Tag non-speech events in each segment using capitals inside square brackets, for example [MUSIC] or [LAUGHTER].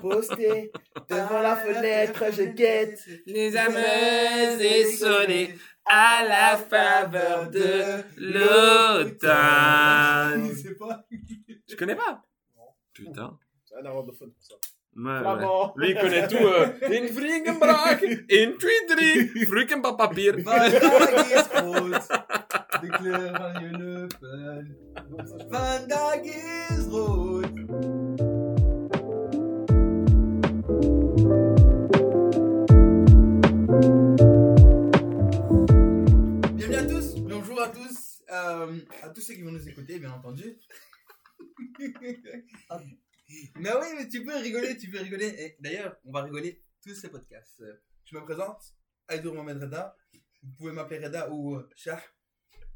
Posté devant la fenêtre, je guette. Les ameuses essonnées à la faveur de l'automne. Je sais pas. Tu connais pas? Putain. C'est un néerlandophone pour ça. Ouais, ouais. Flamand. Lui, il connaît tout. euh, In Vringenbraak, in rood. [LAUGHS] De kleur van. Vandaag is rood. Bienvenue à tous, bonjour à tous, euh, à tous ceux qui vont nous écouter, bien entendu. [LAUGHS] mais oui, mais tu peux rigoler, tu peux rigoler. Et d'ailleurs, on va rigoler tous ces podcasts. Je me présente, Aïdour Mohamed Reda. Vous pouvez m'appeler Reda ou euh, Shah.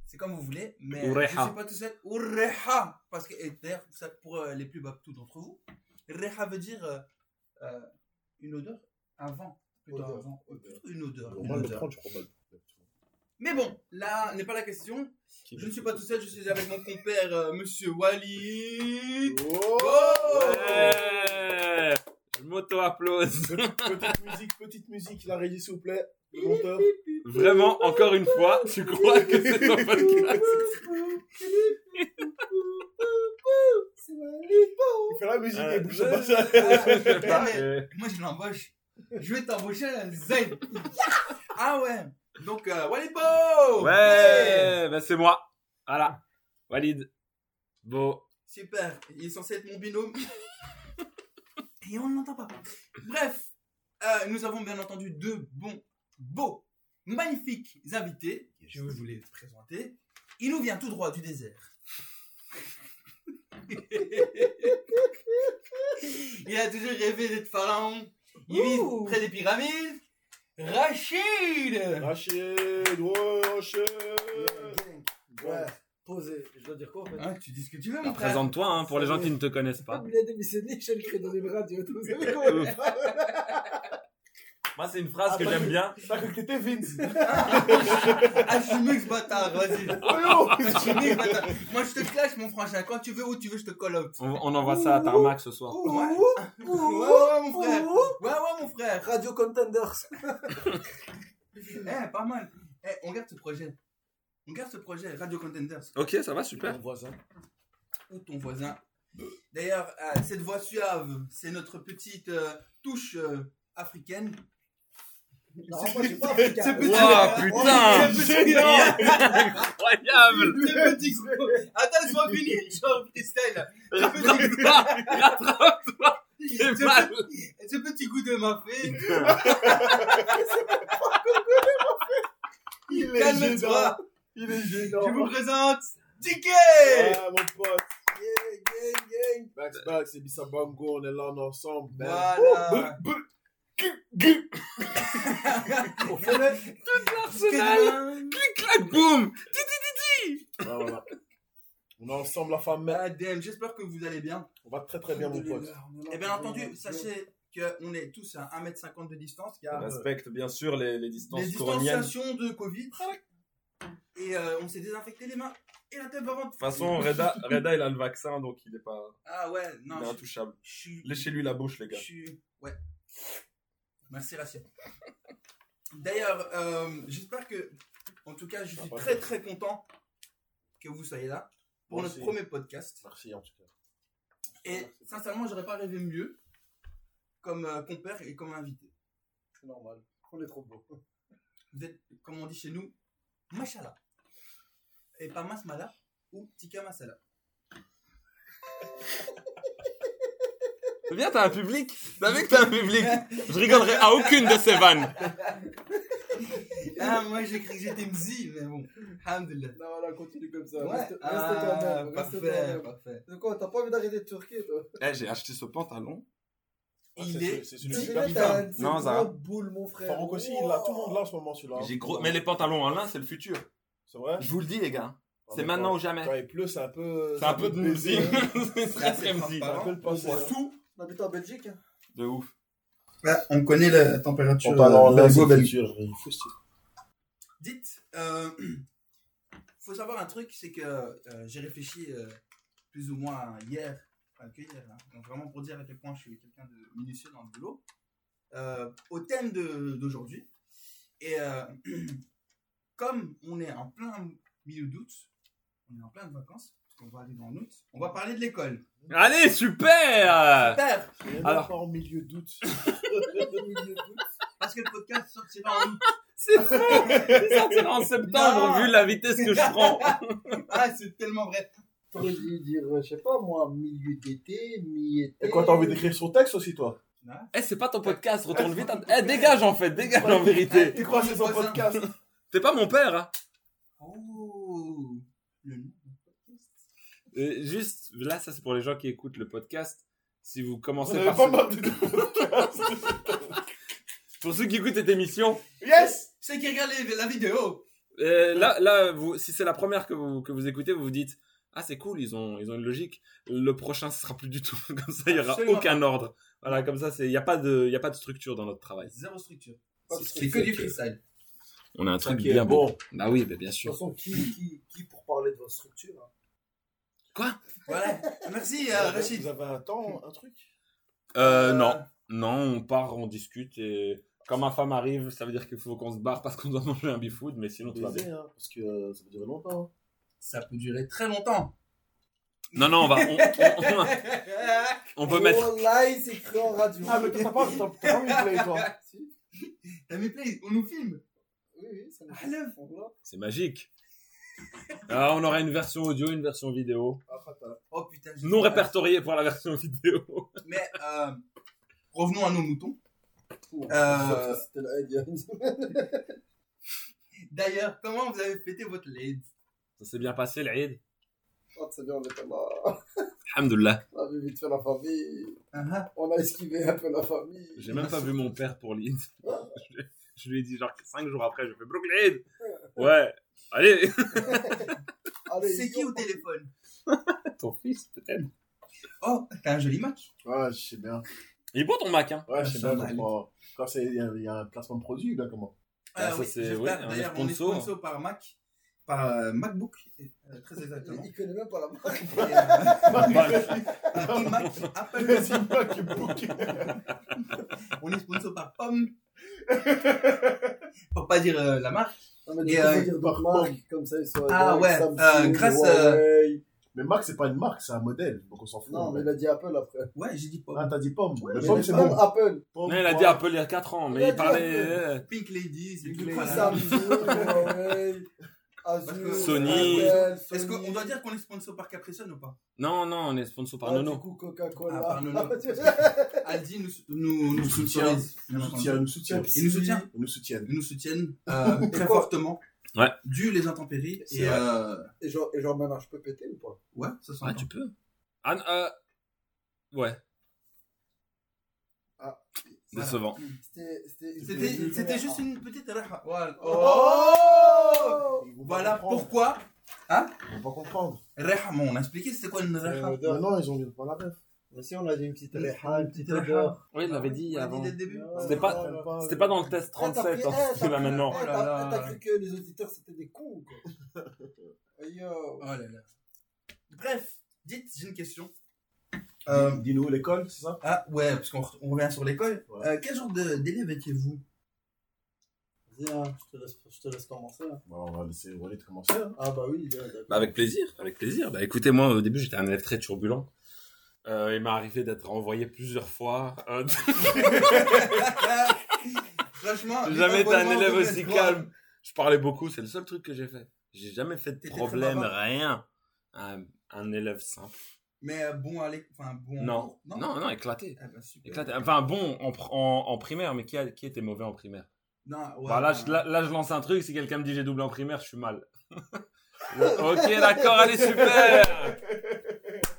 C'est comme vous voulez, mais je Reha. suis pas tout seul. Ou Reha. Parce que, d'ailleurs, pour euh, les plus baptous d'entre vous, Reha veut dire euh, une odeur avant. Plutôt Odeur. avant. Une odeur. On une va le odeur. prendre, je crois pas. Mais bon, là n'est pas la question. Je ne suis pas tout seul, je suis avec mon compère, euh, Monsieur Wally. Oh Ouais Je m'auto-applause. petite, petite musique, petite musique, la régie s'il vous plaît. Le monteur. Vraiment, encore une fois, tu crois que c'est ton podcast? Il fait la musique Euh, et bouge [LAUGHS] pas Euh, moi je l'embauche. Je vais t'embaucher à Zayn. Ah ouais. Donc, euh, Wally Bo Ouais, bah c'est moi. Voilà. Walid. Beau. Super, il est censé être mon binôme. [LAUGHS] Et on ne l'entend pas. Bref, euh, nous avons bien entendu deux bons, beaux, magnifiques invités. Je vais vous les présenter. Il nous vient tout droit du désert. [LAUGHS] [LAUGHS] il a toujours rêvé d'être pharaon. Il vit près des pyramides. Rachid Rachid, ouais, Rachid. Ouais, posé. Je dois dire quoi en fait Hein, Tu dis ce que tu veux, mon frère. Présente-toi hein, pour les gens qui ne te connaissent pas. il a démissionné, je le crée dans une radio. Vous savez comment Moi, c'est une phrase que j'aime bien. T'as cru que t'étais Vince. Ah, je suis mix bâtard, vas-y. Oh Je suis mix bâtard. Moi, je te clash, mon frangin. Quand tu veux, où tu veux, je te call out. On, on envoie ça à Tarmac ce soir. Ouais. Ouais, ouais, mon frère. Ouais, ouais, mon frère. Radio Contenders. Eh, pas mal. Eh, on garde ce projet. On garde ce projet, Radio Contenders. Ok, ça va, super. Mon voisin. Ou ton voisin? D'ailleurs, euh, cette voix suave, c'est notre petite euh, touche euh, africaine. Non, moi, pas. C'est petit. Wow, putain C'est petit. Incroyable C'est petit. Attends, laisse-moi finir. Genre freestyle. Ce petit- Rattrape-toi ce coup de ma fée. [LAUGHS] Il est Calme-toi. gênant. Il est gênant. Je vous présente Dicky Ah, mon pote. Gang, gang, gang. Back back, c'est Bissa Bango, on est là, on est ensemble. Voilà. Clic, clac, boum voilà. On est ensemble, la femme, Adem, j'espère que vous allez bien. on va très très bien, mon pote. Et bien entendu, sachez qu'on est tous à 1m50 de distance, On car euh, respecte bien sûr les, les distances les distanciations de Covid. Et euh, on s'est désinfecté les mains et la tête avant. De toute façon, Reda, Reda, il a le vaccin, donc il est pas Ah ouais, il non. est intouchable. Je suis. Léchez-lui la bouche, les gars. Ouais. Merci, Rachid. D'ailleurs, euh, j'espère que. En tout cas, je suis très très content que vous soyez là pour notre premier podcast. Merci, en tout cas. Et sincèrement, j'aurais pas rêvé mieux comme euh, compère et comme invité. C'est normal. On est trop beau. Vous êtes, comme on dit chez nous, machala. Et pas masmala ou tika masala. [LAUGHS] C'est bien, t'as un public T'as vu que t'as un public Je rigolerai à aucune de ces vannes. Ah, moi j'ai cru que j'étais mzi, mais bon. Alhamdulillah. Non, voilà, continue comme ça. Ouais. Reste, reste Ah, toi-même. Parfait, parfait. De quoi T'as pas envie d'arrêter de turquer, toi? Eh, j'ai acheté ce pantalon. Ah, Il c'est- est c'est C'est super une putain. c'est Non, grosse boule, mon frère. Farouk aussi, il a tout le monde là en ce moment, celui-là. J'ai gros... Mais les pantalons en lin, c'est le futur. C'est vrai? Je vous le dis, les gars. Ah, C'est maintenant quand- ou jamais. Quand il pleut, c'est un peu. C'est un peu de musique. [LAUGHS] C'est C'est très musique. C'est un peu le On passé. voit hein. tout. On habite en Belgique. hein. De ouf. on connaît la température. Pantalon euh, là, belgo- c'est le belge. futur. Il faut. Dites, euh, [CLEARS THROAT] faut savoir un truc, c'est que euh, j'ai réfléchi euh, plus ou moins hier accueillir là. Donc, vraiment pour dire à quel point je suis quelqu'un de minutieux dans le boulot. Euh, au thème de- d'aujourd'hui. Et euh, [CLEARS THROAT] comme on est en plein milieu d'août, on est en plein de vacances, qu'on va arriver en août, on va parler de l'école. Allez, super Super On Alors- pas en milieu d'août. [LAUGHS] Parce que le podcast sortira en août. [LAUGHS] C'est faux Il sortira en septembre, Non. vu la vitesse que je prends. [LAUGHS] Ah, c'est tellement vrai. T'aurais dû dire, je sais pas moi, milieu d'été, mi-été. Et quoi, t'as envie d'écrire son texte aussi, toi? Eh, c'est pas ton podcast, retourne vite. Eh, dégage en fait, dégage en vérité. Tu crois que c'est son podcast T'es pas mon père, hein? Oh Le nom du podcast. Juste, là, ça c'est pour les gens qui écoutent le podcast. Si vous commencez par... pas ce- podcast. [LAUGHS] Pour ceux qui écoutent cette émission, Yes Ceux qui regardent la vidéo. euh, là, là vous, si c'est la première que vous, que vous écoutez, vous vous dites Ah, c'est cool, ils ont, ils ont une logique. Le prochain, ce sera plus du tout. [LAUGHS] Comme ça, il y aura Absolument aucun ordre. Voilà, comme ça, il n'y a, pas de- il y a pas de structure dans notre travail. Zéro structure. De C'est que du freestyle. On a un truc bien bon. bon. Bah oui, bah, bien De toute sûr. façon, qui, qui, qui pour parler de votre structure hein? Quoi? Voilà. Merci, Vous euh, Rachid. Vous avez un temps, un truc? Euh, Non, non, on part, on discute et quand ma femme arrive, ça veut dire qu'il faut qu'on se barre parce qu'on doit [LAUGHS] manger un bifood, mais sinon tout va bien. Hein, parce que euh, ça peut durer longtemps. Ça peut durer très longtemps. Non, non, on va, on, on- on peut [LAUGHS] mettre. Oh là, il s'est écrit en radio. Ah, mais t'as pas, t'as pas mis play, toi [LAUGHS] Si. T'as mis play, on nous filme. Oui, oui, ça nous Ah, là. C'est magique. [LAUGHS] Ah, on aura une version audio, une version vidéo. Ah. Oh putain. Non fait- répertorié pour la version vidéo. [LAUGHS] Mais euh, revenons à nos moutons. Euh. [LAUGHS] D'ailleurs, comment vous avez fêté votre LED Ça s'est bien passé, l'Aïd. Oh, c'est bien, on était là. Alhamdulillah. On a vu vite fait la famille. Ah, On a esquivé un peu la famille. J'ai même pas vu mon père pour l'Aïd. Je, je lui ai dit genre 5 jours après, je fais Brook l'Aïd. Ouais. [LAUGHS] Allez. C'est qui au téléphone [LAUGHS] Ton fils, peut-être. Oh, t'as un joli match. Ouais, je sais bien. Il est beau ton Mac, hein. Ouais, je sais Ça bien. Quand c'est- il y, a- un placement de produit, là, comment Ah, Euh, ça, c'est- est D'ailleurs, on est sponsor. par Mac, par euh, MacBook, euh, très [LAUGHS] exactement. Il connaît même pas la euh, par iMac, Apple. MacBook. On est sponsor par Pomme. Pour pas dire euh, la marque. Mais Et, euh, dire d'autres marques, comme ça, ils sont Ah, ouais, Samsung, euh, grâce, euh, Huawei. Mais Mac, c'est pas une marque, c'est un modèle. Donc on s'en fout. Non, mais il a dit Apple après. Ouais, j'ai dit Pomme. Ah, t'as dit pomme. Ouais, le mais pomme, c'est bon. Apple. Pomme, Non, il a dit. Apple il y a 4 ans, Il mais il parlait. Euh, Pink Lady, c'est Pink voilà. Samsung, Huawei, Sony. Est-ce qu'on doit dire qu'on est sponsor par Capricon ou pas? Non, non, on est sponsor par Ah, Nono. Du coup, Coca-Cola. Ah, par Nono. Tu- [LAUGHS] Aldi nous, nous, nous Nous soutient. Nous soutient, nous soutient. Ils nous soutiennent Ils nous soutiennent. Ils nous soutiennent euh, très quoi fortement. Ouais. Dû les intempéries. Et euh, Et genre, et genre, maintenant, je peux péter ou pas? Ouais, ça sent Ah, tu peux. Ah, euh... Ouais. Ah. Décevant. C'était- juste une petite raha. Voilà. Oh Voilà comprendre. pourquoi. Ils vont pas comprendre. Raha, bon, on a expliqué c'était quoi une raha. Maintenant, ils ont pas la rêve. Mais si, on a dit une petite réha, une petite odeur. Oui, il l'avait dit On avant. dès le début. C'était pas- C'était pas dans le test Eh, t'as 37, pris- hein, eh, c'est là maintenant. eh, Oh là t'as- là. T'as cru que les auditeurs c'était des cons quoi [LAUGHS] Yo. Oh là là. Bref, dites, j'ai une question. Euh, Dis-nous l'école, c'est ça? Ah ouais, parce qu'on re- on revient sur l'école. Ouais. Euh, quel genre d'élève étiez-vous? Vas-y, hein, je te laisse, je te laisse commencer. hein. Bon, On va laisser Walid commencer. hein. Ah bah oui, ouais. Bah, avec plaisir, avec plaisir. Bah écoutez, moi au début j'étais un élève très turbulent. Euh, il m'est arrivé d'être renvoyé plusieurs fois. Euh, [LAUGHS] Franchement, j'ai jamais été un élève aussi quoi calme. Je parlais beaucoup, c'est le seul truc que j'ai fait. J'ai jamais fait de problème, rien. Un, un élève simple. Mais euh, bon, allez, enfin bon. Non, non, non, éclaté. Ah bah, super. éclaté. Enfin bon, en, pr- en, en primaire, mais qui, a, qui était mauvais en primaire? Non, ouais, Bah, là, ouais. je, là, là, je lance un truc, si quelqu'un me dit j'ai doublé en primaire, je suis mal. [LAUGHS] ok, d'accord, allez, super [LAUGHS]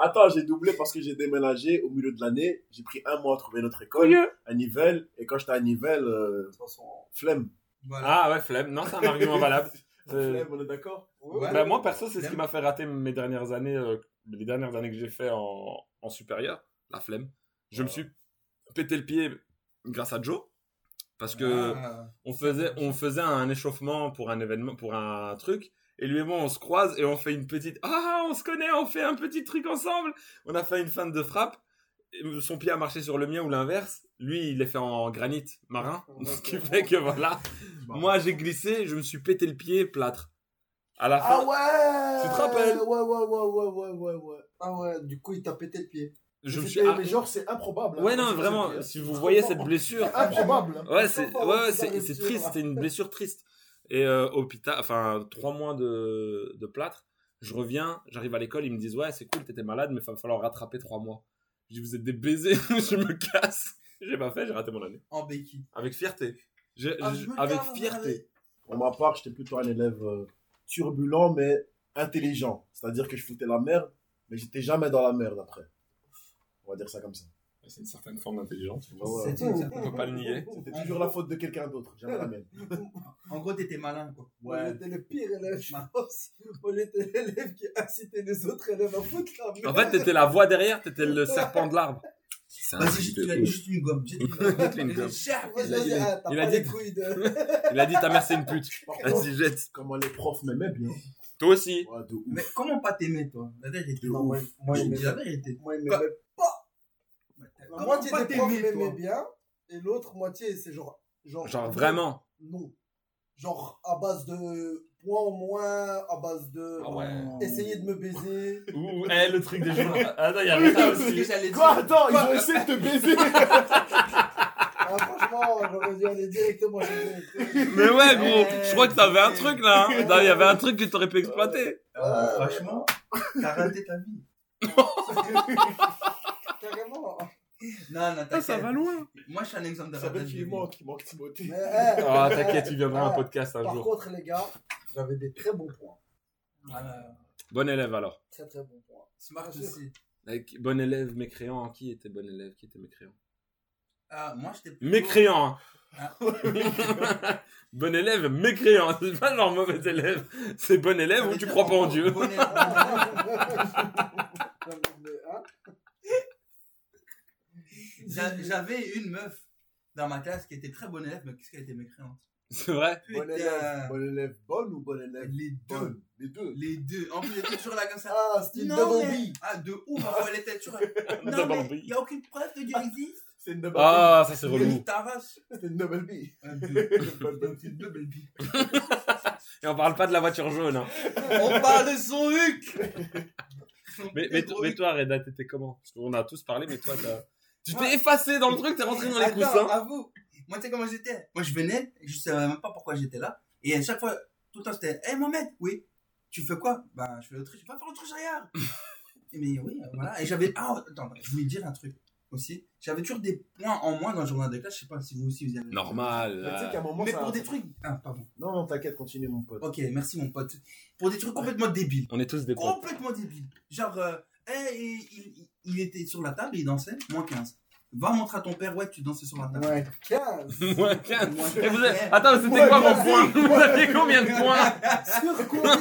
Attends, j'ai doublé parce que j'ai déménagé au milieu de l'année. J'ai pris un mois à trouver notre école à Nivelles. Et quand j'étais à Nivelles, euh, De toute façon. flemme. Voilà. Ah ouais, flemme. Non, c'est un argument valable. [LAUGHS] Euh, Flemme, on est d'accord? Ouais. Bah, moi, perso, c'est ce qui m'a fait rater mes dernières années, euh, les dernières années que j'ai fait en, en supérieur. La flemme. Je me suis pété le pied grâce à Joe. Parce que Ah. on faisait, on faisait un échauffement pour un événement, pour un truc. Et lui et moi, on se croise et on fait une petite. Ah, on se connaît, on fait un petit truc ensemble. On a fait une feinte de frappe. Son pied a marché sur le mien ou l'inverse. Lui, il est fait en granit marin. [LAUGHS] Ce qui fait que voilà. Moi, j'ai glissé, je me suis pété le pied, plâtre. À la fin. Ah ouais Tu te rappelles Ouais, ouais, ouais, ouais, ouais, ouais, ouais. Ah ouais, du coup, il t'a pété le pied. je me suis. ah, Mais genre, c'est improbable. hein. Ouais, non, vraiment, c'est- si vous voyez cette blessure. improbable. hein. Ouais, c'est ouais, c'est triste, c'était une blessure triste. Et euh, hôpital, enfin trois mois de, de plâtre. Je reviens, j'arrive à l'école, ils me disent ouais c'est cool, t'étais malade, mais il va falloir rattraper trois mois. Je dis vous êtes des baisers, [LAUGHS] je me casse. J'ai pas fait, j'ai raté mon année. En béquille. Avec fierté. Ah, je- je me avec fierté. Pour ma part, j'étais plutôt un élève euh, turbulent, mais intelligent. C'est-à-dire que je foutais la merde, mais j'étais jamais dans la merde après. On va dire ça comme ça. C'est une certaine forme d'intelligence. Ouais, ouais. On peut pas le nier. C'était toujours la faute de quelqu'un d'autre, jamais la mienne. En gros, t'étais malin, quoi. On était le pire élève, je pense. On était l'élève qui incitait les autres élèves à foutre la merde. En fait, t'étais la voix derrière, t'étais le serpent de l'arbre. Vas-y, juste, de tu as ouf. juste une gomme. [LAUGHS] Il a- pas dit- de... [LAUGHS] Il a dit ta mère c'est une pute. Vas-y, jette. comment les profs m'aimaient bien. Toi aussi. Mais comment pas t'aimer, toi? La vérité. Moi, moi, Je dis la vérité. moi, il m'aimait La Comment moitié pas des profs m'aimaient bien, et l'autre moitié, c'est genre... Genre, Genre vraiment. Non. Genre, à base de points en moins, à base de... Ah ouais. Essayer de me baiser. Ouh, eh, le truc des jours. [LAUGHS] Attends, il y avait ça que aussi. Quoi. Attends, ils ont essayé de te baiser [LAUGHS] Ah, franchement, j'aurais dû aller directement chez Mais ouais, gros, je crois que t'avais un truc là. hein. Non, Il y avait un truc que t'aurais pu exploiter. Euh, franchement, t'as raté ta vie. [LAUGHS] Carrément. Non, non, Ah, ça va loin. Moi, je suis un exemple de Ça veut qu'il manque, il manque Timothée. Mais, eh, Ah, t'inquiète, tu viendras Ah, un podcast un Par jour. contre, les gars, j'avais des très bons points. Voilà. Bon élève alors. Très très bons points. Smart aussi. Avec bon élève, mécréant. Qui était bon élève Qui était mécréant? Ah, moi, j'étais plutôt- Mécréant. Ah. [LAUGHS] bon élève, mécréant. C'est pas genre mauvais élève. C'est bon élève ou tu crois pas en Dieu? Bon. Hein [LAUGHS] J'avais une meuf dans ma classe qui était très bonne élève, mais qu'est-ce qu'elle était mécréante? C'est vrai? Bon élève, bon élève bonne ou bon élève Les deux. bonne? Les deux. Les deux. En plus, elle était toujours là comme ça. Ah, c'était une Non, double mais-. Ah, de ouf, elle était toujours. [LAUGHS] Non, Double mais il n'y a aucune preuve que Dieu existe. C'est une double Ah, ça c'est relou. [LAUGHS] C'est une double deux. C'est une double bille. Et on parle pas de la voiture jaune. hein. On parle de son huc. [LAUGHS] Mais, de toi, Reda, t'étais comment? Parce qu'on a tous parlé, mais toi, t'as- tu t'es effacé dans le truc, t'es rentré dans les Attends, coussins. avoue. Moi, tu sais comment j'étais Moi, je venais, je savais même pas pourquoi j'étais là. Et à chaque fois, tout le temps, c'était Hé, Mohamed, oui. Tu fais quoi? Bah, je fais l'autruche. Je vais pas faire l'autruche ailleurs. [LAUGHS] Et mais oui, euh, voilà. Et j'avais. Ah, attends, je voulais dire un truc aussi. J'avais toujours des points en moins dans le journal de classe. Je sais pas si vous aussi vous avez. Normal. Mais tu sais là. qu'à un moment, Mais ça- pour des trucs. Ah, pardon. Non, non, t'inquiète, continue, mon pote. Ok, merci, mon pote. Pour des trucs complètement débiles. On est tous des potes. Complètement débiles. Genre, euh, eh, il, il- il était sur la table et il dansait, moins 15. Va montrer à ton père, ouais, tu dansais sur la table. Ouais, 15. Moins 15. Moins Et vous 15. avez- Attends, c'était Moins quoi vos 15. points Vous aviez combien de points Sur combien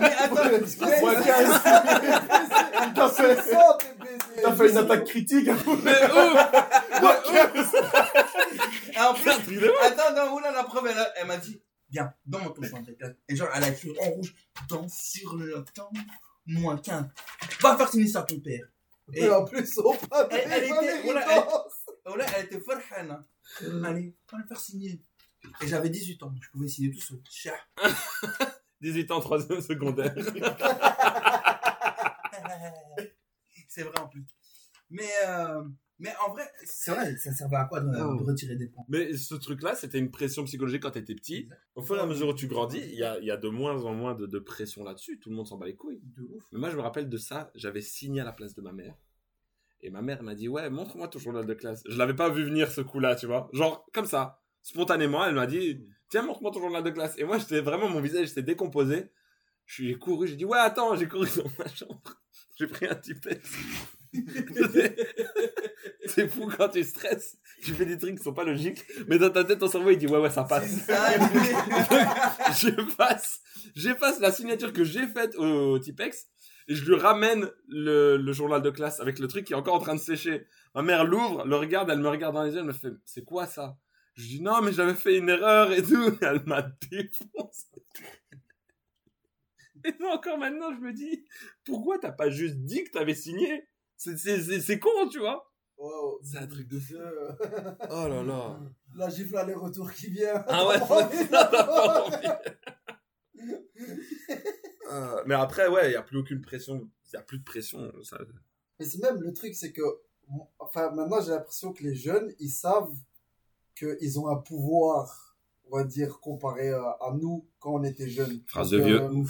Mais attends, Moins 15. [LAUGHS] T'as fait, 60 et baiser. t'as fait une attaque critique. Mais où Et [LAUGHS] en plus, attends, non, oula, la preuve, elle, elle m'a dit, viens, dans ton champ de classe. Et genre, elle a écrit en rouge, dans sur le temps, moins 15. Va faire signer ça à ton père. Et en plus, on parle Elle- elle était- voilà, là, elle était farhana. Allez, va le faire signer. Et j'avais 18 ans, je pouvais signer tout seul. Chia. [LAUGHS] 18 ans, 3 secondaire. [LAUGHS] C'est vrai en plus. Mais, euh, mais en vrai, c'est vrai, ça servait à quoi de, Oh. de retirer des points? Mais ce truc-là, c'était une pression psychologique quand t'étais petit. Au fur et à mesure où tu grandis, il y a, il y a de moins en moins de, de pression là-dessus. Tout le monde s'en bat les couilles. De ouf. Mais moi, je me rappelle de ça. J'avais signé à la place de ma mère. Et ma mère m'a dit, ouais, montre-moi ton journal de classe. Je l'avais pas vu venir ce coup-là, tu vois. Genre, comme ça. Spontanément, elle m'a dit, tiens, montre-moi ton journal de classe. Et moi, j'étais vraiment, mon visage s'était décomposé. Je suis couru, j'ai dit, ouais, attends, j'ai couru dans ma chambre. [LAUGHS] J'ai pris un Tipex. [LAUGHS] C'est fou quand tu stresses. Tu fais des trucs qui sont pas logiques. Mais dans ta tête, ton cerveau, il dit, ouais, ouais, ça passe. Ça, [LAUGHS] j'efface, j'efface la signature que j'ai faite au Tipex et je lui ramène le, le journal de classe avec le truc qui est encore en train de sécher. Ma mère l'ouvre, le regarde, elle me regarde dans les yeux, elle me fait c'est quoi ça? Je dis non mais j'avais fait une erreur et tout. [LAUGHS] Elle m'a défoncé. Et moi, encore maintenant, je me dis, pourquoi t'as pas juste dit que t'avais signé? C'est- C'est c'est- c'est con, tu vois Wow. C'est un truc de fou. Oh là là. [LAUGHS] La gifle aller-retour qui vient. Ah ouais, [LAUGHS] [LAUGHS] pas envie. Euh, mais après, ouais, il n'y a plus aucune pression. Il n'y a plus de pression. Ça... Mais c'est même le truc, c'est que, enfin, maintenant j'ai l'impression que les jeunes, ils savent qu'ils ont un pouvoir, on va dire, comparé euh, à nous quand on était jeunes. Phrase de vieux. euh,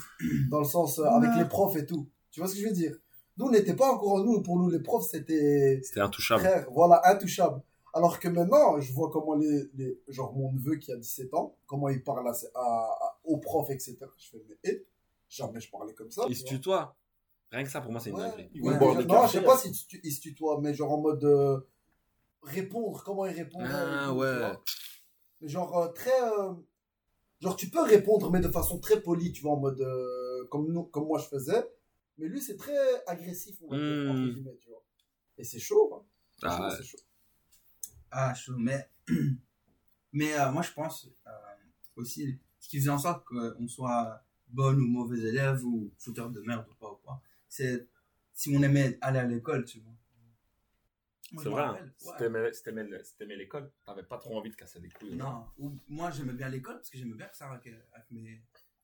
Dans le sens, euh, avec Ouais. les profs et tout. Tu vois ce que je veux dire? Nous, on n'était pas encore nous. Pour nous, les profs, c'était C'était intouchable. frère, voilà, intouchable. Alors que maintenant, je vois comment les, les genre mon neveu qui a 17 ans, comment il parle à, à, à- aux profs, etc. Je fais, mais, eh, jamais je parlais comme ça. Il se tutoie. Rien que ça, pour moi, c'est une Ouais. dinguerie. Ouais, non, je sais pas si tu, il se tutoie, mais genre en mode euh, répondre, comment il répond. Ah ouais. Mais genre euh, très, euh, genre tu peux répondre, mais de façon très polie, tu vois, en mode euh, comme nous, comme moi je faisais. Mais lui, c'est très agressif, on va dire, Hmm. entre guillemets, tu vois. Et c'est chaud, hein. Ah chaud, ouais. chaud. Ah, chaud, mais, [CLEARS THROAT] mais euh, moi je pense euh, aussi ce qui faisait en sorte qu'on soit bon ou mauvais élève ou fouteur de merde ou pas ou quoi, c'est si on aimait aller à l'école, tu vois. C'est vrai. rappelle, hein. ouais. Si t'aimais- l'école, t'avais pas trop envie de casser des couilles. Non, ou moi j'aimais bien l'école parce que j'aimais bien ça avec, avec mes.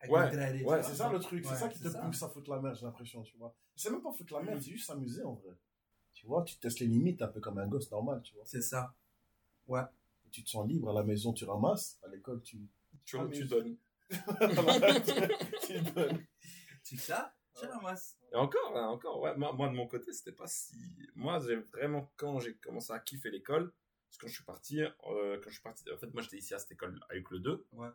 Ouais, tu ouais. C'est ça le truc, c'est Ouais, ça qui te ça. pousse à foutre la merde, j'ai l'impression, tu vois. C'est même pas foutre la merde, c'est juste s'amuser en vrai. Tu vois, tu testes les limites un peu comme un gosse normal, tu vois. C'est ça. Et tu te sens libre, à la maison tu ramasses, à l'école tu. Tu, Ah, [LAUGHS] tu donnes. tu donnes. Tu sais ça Je ramasse. Et encore, hein, encore, ouais, moi, moi, de mon côté, c'était pas si. Moi, j'ai vraiment, quand j'ai commencé à kiffer l'école, parce que quand je suis parti, euh, quand je suis parti, en fait, moi, j'étais ici à cette école avec le 2. Ouais.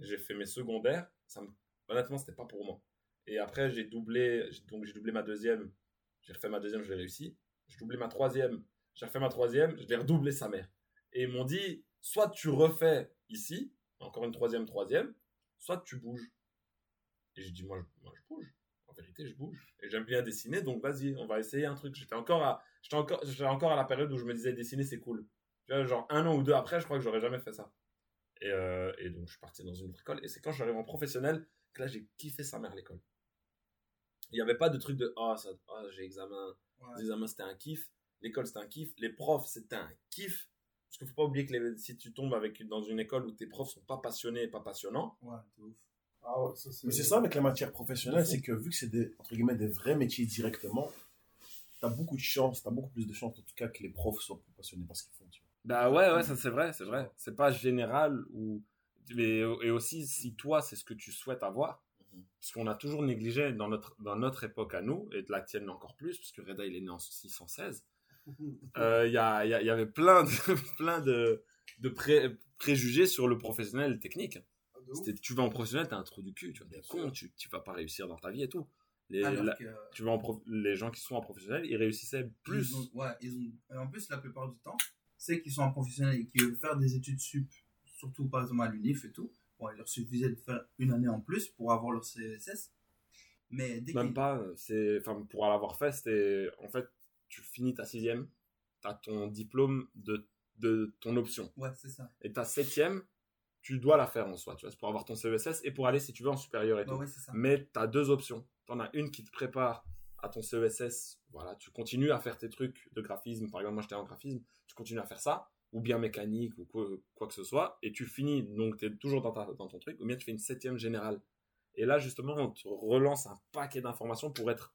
J'ai fait mes secondaires. Ça me... Honnêtement, c'était pas pour moi. Et après, j'ai doublé, donc j'ai doublé ma deuxième. J'ai refait ma deuxième, je l'ai réussi. J'ai doublé ma troisième. J'ai refait ma troisième, je l'ai redoublé sa mère. Et ils m'ont dit, soit tu refais ici, encore une troisième, troisième, soit tu bouges. Et j'ai dit, moi, moi, je bouge. En vérité, je bouge. Et j'aime bien dessiner, donc vas-y, on va essayer un truc. J'étais encore à, j'étais encore, j'étais encore à la période où je me disais, dessiner, c'est cool. Tu vois, genre un an ou deux après, je crois que j'aurais jamais fait ça. Et, euh, et donc, je suis parti dans une autre école. Et c'est quand je suis arrivé en professionnel que là, j'ai kiffé sa mère l'école. Il n'y avait pas de truc de, ah, ça, ah, j'ai examen. Ouais. Les examens, c'était un kiff. L'école, c'était un kiff. Les profs, c'était un kiff. Parce qu'il faut pas oublier que les- si tu tombes avec, dans une école où tes profs sont pas passionnés et pas passionnants, Ouais, ouf. Ah ouais, ça c'est. Mais c'est ça avec les matières professionnelles, c'est que vu que c'est des, entre guillemets, des vrais métiers directement, t'as beaucoup de chance, t'as beaucoup plus de chance en tout cas que les profs soient plus passionnés par ce qu'ils font, tu. Bah ouais, ouais, ça c'est vrai, c'est vrai. C'est pas général ou mais, et aussi si toi c'est ce que tu souhaites avoir, parce qu'on a toujours négligé dans notre dans notre époque à nous et de la tienne encore plus, parce que Reda il est né en 616. [LAUGHS] Euh, Il y, a, y, a- y avait plein de [LAUGHS] plein de, de pré- préjugés sur le professionnel et technique. Ah. C'était- Tu vas en professionnel, t'es un trou du cul, tu vois, con, tu, tu vas pas réussir dans ta vie et tout. Les, Alors la- que, tu vas en prof- les gens qui sont en professionnel, ils réussissaient plus. Ils ont- ouais, ils ont. et en plus, la plupart du temps, c'est qu'ils sont en professionnel et qui veulent faire des études sup, surtout par exemple à l'UNIF et tout. Bon, il leur suffisait de faire une année en plus pour avoir leur CSS. Mais dès Même pas, c'est, enfin, pour l'avoir fait, c'était, en fait, tu finis ta sixième, t'as ton diplôme de, de ton option. Ouais, c'est ça. Et ta septième, tu dois la faire en soi, tu vois, c'est pour avoir ton CESS et pour aller, si tu veux, en supérieur et Bah tout. ouais, c'est ça. Mais t'as deux options. T'en as une qui te prépare à ton CESS, voilà, tu continues à faire tes trucs de graphisme, par exemple, moi j'étais en graphisme, tu continues à faire ça, ou bien mécanique, ou quoi, quoi que ce soit, et tu finis, donc t'es toujours dans, ta, dans ton truc, ou bien tu fais une septième générale. Et là, justement, on te relance un paquet d'informations pour être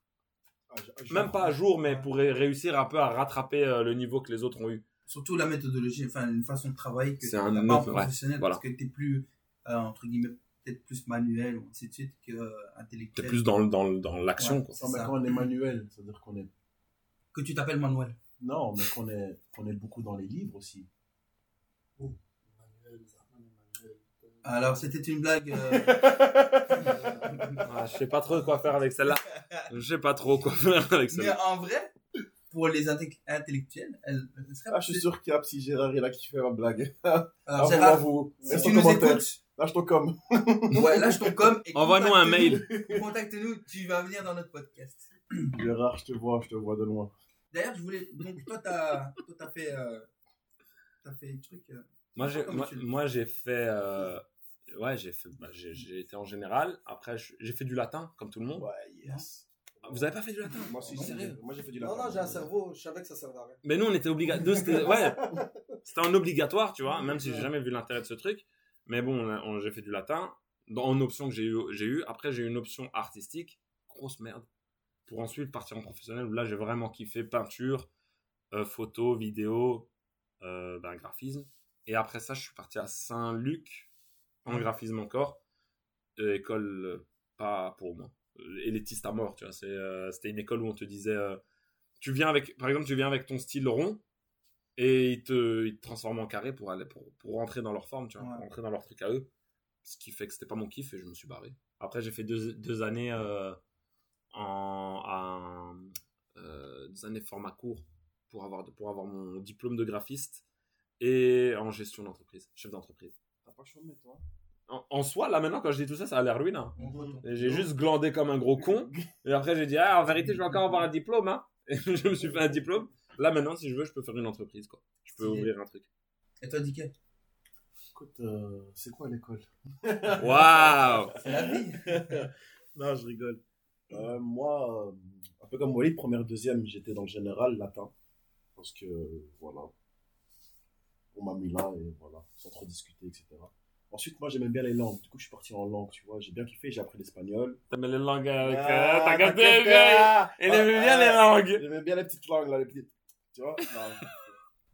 Ah, ah, même pas à jour, mais pour ré- réussir un peu à rattraper euh, le niveau que les autres ont eu. Surtout la méthodologie, enfin, une façon de travailler que C'est un pas ouais, voilà. parce que t'es plus, euh, entre guillemets, peut-être plus manuel ou ainsi de suite que euh, T'es intellectuel. plus dans, dans, dans l'action, Ouais. quoi. Non, mais quand on est manuel, c'est-à-dire qu'on est. Que tu t'appelles Manuel. Non, mais qu'on est, qu'on est beaucoup dans les livres aussi. Zahman, Emmanuel. Alors, c'était une blague. euh, [LAUGHS] Ah, je sais pas trop quoi faire avec celle-là. Je sais pas trop quoi faire avec Mais celle-là. en vrai, pour les inte- intellectuels, elle, elle serait Ah, je suis sûr qu'il y a Psy Gérard, il a kiffé ma blague. Alors, Ah, vous, Gérard, vous, si laisse tu nous écoutes, Lâche ton com. [LAUGHS] ouais, lâche ton com et Envoie-nous un contacte-nous- [LAUGHS] Contacte-nous, tu vas venir dans notre podcast. Gérard, je te vois, je te vois de loin. D'ailleurs, je voulais. Donc, toi, t'as toi, t'as fait. Euh, t'as fait un truc. euh, Moi, j'ai, moi, tu- moi, j'ai fait, euh, Ouais, j'ai fait, bah, j'ai, j'ai été en général. Après, j'ai fait du latin, comme tout le monde. Ouais, yes. Vous avez pas fait du latin? Moi, si, Non, sérieux moi j'ai fait du Non, latin. non, j'ai un cerveau, je savais que ça servait à rien. Mais nous, on était obligatoire. C'était, [LAUGHS] ouais, c'était un obligatoire, tu vois, même si j'ai jamais vu l'intérêt de ce truc. Mais bon, on a- on- j'ai fait du latin. Dans en option que j'ai eu, j'ai eu. Après, j'ai eu une option artistique. Grosse merde. Pour ensuite partir en professionnel où là, j'ai vraiment kiffé peinture, euh, photo, vidéo, euh, ben, graphisme. Et après ça, je suis parti à Saint-Luc en graphisme encore. Euh, école pas pour moi. Élitiste à mort, tu vois. C'est, c'était une école où on te disait, tu viens avec, par exemple, tu viens avec ton style rond et ils te, ils te transforment en carré pour aller, pour, pour rentrer dans leur forme, tu vois, Ouais. pour rentrer dans leur truc à eux. Ce qui fait que c'était pas mon kiff et je me suis barré. Après, j'ai fait deux, deux années euh, en, à, euh, deux années format court pour avoir, pour avoir mon diplôme de graphiste et en gestion d'entreprise, chef d'entreprise. T'as pas chômé, toi? En, en soi, là maintenant, quand je dis tout ça, ça a l'air ruine. hein. J'ai juste glandé comme un gros con. [LAUGHS] Et après, j'ai dit, ah, en vérité, je vais encore avoir un diplôme. Hein. Et [LAUGHS] je me suis fait un diplôme. Là, maintenant, si je veux, je peux faire une entreprise. Quoi. Je peux ouvrir un truc. Et toi, Dicky Écoute, euh, c'est quoi l'école [LAUGHS] Waouh [LAUGHS] C'est la vie. [LAUGHS] Non, je rigole. Euh, moi, euh, un peu comme Walid, première, deuxième, j'étais dans le général latin. Parce que, voilà, on m'a mis là et voilà, sans trop discuter, etc. Ensuite, moi, j'aimais bien les langues. Du coup, je suis parti en langue, tu vois. J'ai bien kiffé, j'ai appris l'espagnol. T'aimes les langues avec. Ah, euh, T'as capté, Il ah, aimait bien ah, les langues J'aimais bien les petites langues, là, les petites. Tu vois Non.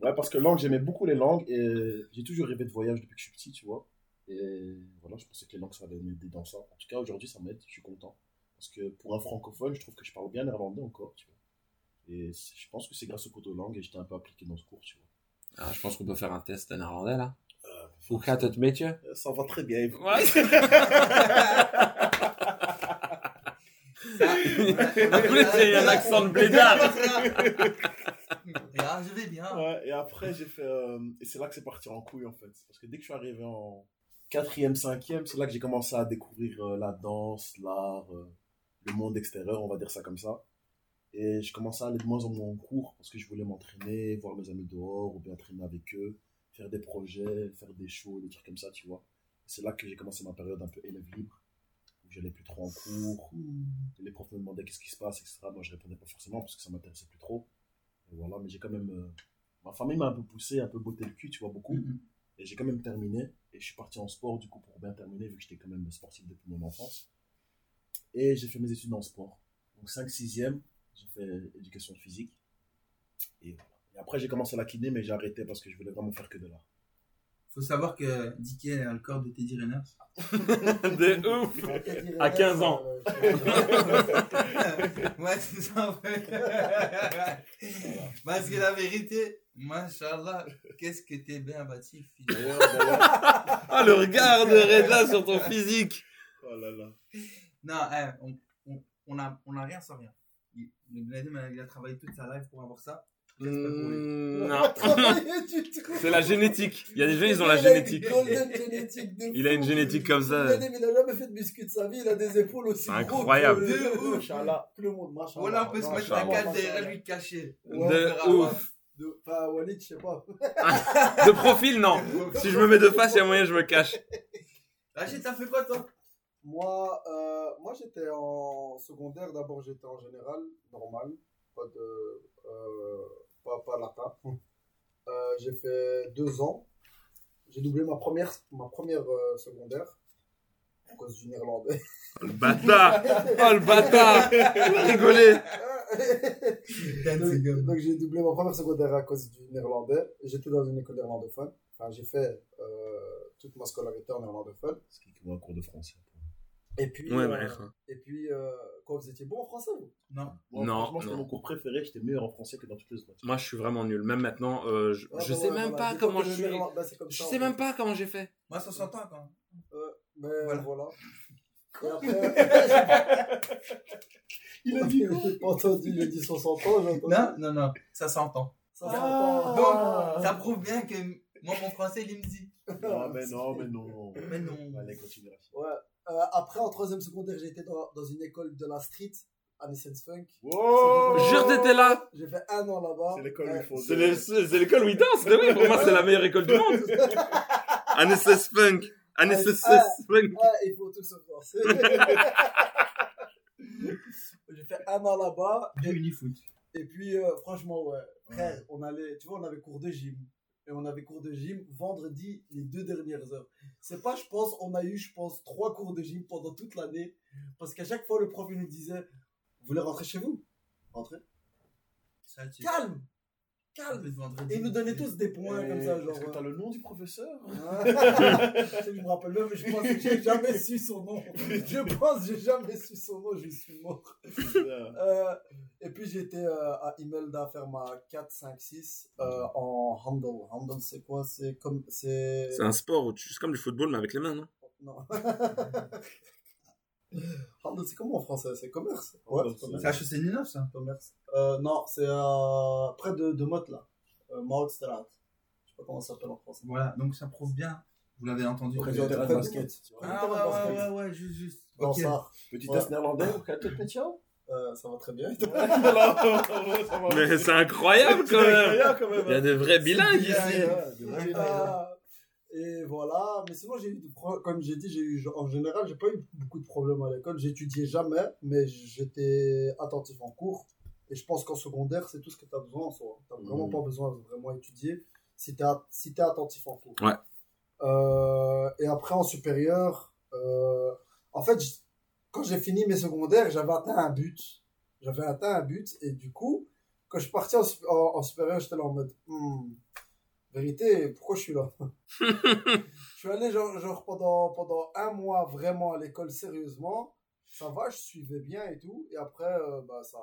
Ouais, parce que langue, j'aimais beaucoup les langues et j'ai toujours rêvé de voyage depuis que je suis petit, tu vois. Et voilà, je pensais que les langues, ça allait m'aider dans ça. En tout cas, aujourd'hui, ça m'aide, je suis content. Parce que pour un francophone, je trouve que je parle bien néerlandais encore, tu vois. Et je pense que c'est grâce au cours de langue et j'étais un peu appliqué dans ce cours, tu vois. Ah, Je pense qu'on peut faire un test néerlandais là. Euh, Hoe gaat het met je Ça va très bien. Ouais. [LAUGHS] Après, c'est [LAUGHS] un accent de blédard. [LAUGHS] Ah, je vais bien. Ouais, et après, j'ai fait. euh, et c'est là que c'est parti en couille, en fait. Parce que dès que je suis arrivé en quatrième, cinquième, c'est là que j'ai commencé à découvrir euh, la danse, l'art, euh, le monde extérieur, on va dire ça comme ça. Et je commençais à aller de moins en moins en cours parce que je voulais m'entraîner, voir mes amis dehors, ou bien traîner avec eux, faire des projets, faire des shows, des trucs comme ça, tu vois. C'est là que j'ai commencé ma période un peu élève libre, où j'allais plus trop en cours, les profs me demandaient qu'est-ce qui se passe, etc. Moi, je répondais pas forcément parce que ça m'intéressait plus trop. Voilà, mais j'ai quand même. euh, Ma famille m'a un peu poussé, un peu botté le cul, tu vois, beaucoup. Mhm. Et j'ai quand même terminé. Et je suis parti en sport, du coup, pour bien terminer, vu que j'étais quand même sportif depuis mon enfance. Et j'ai fait mes études en sport. Donc, 5-6e, j'ai fait éducation physique. Et voilà. Et après, j'ai commencé la kiné, mais j'ai arrêté parce que je voulais vraiment faire que de l'art. Faut savoir que Dicky a le corps de Teddy Riner. [LAUGHS] De ouf À 15 ans. [LAUGHS] ouais, c'est ça, en fait. [LAUGHS] Parce que la vérité, Machallah, qu'est-ce que t'es bien bâti, fils. D'ailleurs, d'ailleurs- Ah, le regard de Reda sur ton physique oh là là. Non, hein, on, on, on, a, on a rien sans rien. Il, le Bladem, il a travaillé toute sa life pour avoir ça. Mm, Non, [LAUGHS] c'est la génétique. Il y a des gens, ils ont la génétique. Golden génétique de Il a une génétique comme ça. Il a, jamais fait de biscuit de sa vie, il a des épaules aussi C'est gros incroyable. que- De ouf. Inch'Allah. que le monde, machallah. Voilà, on peut se mettre la carte derrière lui caché. De ouf. De, enfin, Walid, je sais pas. [LAUGHS] De profil, non. Si je me mets de face, il y a moyen, je me cache. Rachid, t'as fait quoi, toi? Moi, euh, moi j'étais en secondaire. D'abord, j'étais en général, normal. Pas de. Euh, pas, pas latin. Euh, j'ai fait deux ans. J'ai doublé ma première, ma première euh, secondaire. À cause du néerlandais. Oh, le bâtard Oh, le bâtard rigoler donc, donc j'ai doublé ma première secondaire à cause du néerlandais. J'étais dans une école néerlandophone. Enfin, j'ai fait euh, toute ma scolarité en néerlandophone. C'est qui voit un cours de français Et puis, Ouais, euh, ouais. et puis euh, quoi, vous étiez bon en français vous? Non. Moi, Non, franchement, c'était non. mon cours préféré. J'étais meilleur en français que dans toutes les autres. Moi, je suis vraiment nul. Même maintenant, euh, je, Ouais, je bah, sais ouais, même pas comment je suis. bah, Je ça, sais même pas comment j'ai fait. Moi, ça s'entend quand même. Euh, mais Voilà. voilà. [LAUGHS] Et après, Il a dit j'ai pas [LAUGHS] entendu, il a dit 60 ans. Non, non, non, ça s'entend. Ça Ah. s'entend. Donc, ça prouve bien que moi, mon français, il me dit. Non, mais non, mais non. Mais non. Allez, continue. Ouais. Euh, après, en troisième secondaire, j'étais dans, dans une école de la street, à Nessens Funk. Wow Jure, t'étais là J'ai fait un an là-bas. C'est l'école où il Ouais. faut. C'est les- c'est l'école où ils dansent, mais oui, pour moi, c'est la meilleure école du monde. [LAUGHS] SS Funk. Ah, ce- Ah, il faut tout se forcer. J'ai fait un an là-bas. Du Et, unifoot. et puis, euh, franchement, ouais. Frère, on allait, tu vois, on avait cours de gym. Et on avait cours de gym vendredi, les deux dernières heures. C'est pas, je pense, on a eu, je pense, trois cours de gym pendant toute l'année. Parce qu'à chaque fois, le prof, il nous disait, vous voulez rentrer chez vous? Rentrez. Ça, tu- Calme Calme. Et ils nous donnaient tous des points Et comme ça, genre. Est-ce que ouais. t'as le nom du professeur [LAUGHS] je me rappelle même, mais je pense que j'ai jamais su son nom. Je pense que j'ai jamais su son nom, je suis mort. Euh, et puis j'étais euh, à Imelda faire ma 4, 5, 6 euh, en handle. Handle, c'est quoi? C'est comme. C'est. C'est un sport où tu... c'est comme du football, mais avec les mains, non? Non. [LAUGHS] handle, c'est comment en français? C'est commerce? Ouais, c'est HEC Ninov, ça. commerce. Euh, non, c'est euh, près de, de Motte, là. Euh, Mautstraat. Je sais pas comment ça s'appelle en français. Voilà, donc ça prouve bien. Vous l'avez entendu. Près que- du terrain de basket. vois. Ah ouais, ouais, ouais, ouais, juste, juste. Dans Ok. ça. Petit Ouais. test néerlandais ou quatre Euh, ça va très bien. [LAUGHS] [LAUGHS] Mais c'est incroyable quand même. Il y a des vrais bilingues ici. Ah, et voilà, mais sinon j'ai eu, comme j'ai dit, j'ai eu, en général, j'ai pas eu beaucoup de problèmes à l'école. J'étudiais jamais, mais j'étais attentif en cours. Et je pense qu'en secondaire, c'est tout ce que tu as besoin en soi. Tu vraiment Mhm. pas besoin de vraiment étudier si tu es, si t'es attentif en cours. Ouais. Euh, et après en supérieur, euh, en fait, quand j'ai fini mes secondaires, j'avais atteint un but. J'avais atteint un but, et du coup, quand je en, en- en supérieur, j'étais là en mode, Hmm, vérité, pourquoi je suis là? [LAUGHS] Je suis allé genre, genre pendant, pendant un mois vraiment à l'école sérieusement. Ça va, je suivais bien et tout. Et après, euh, bah, ça,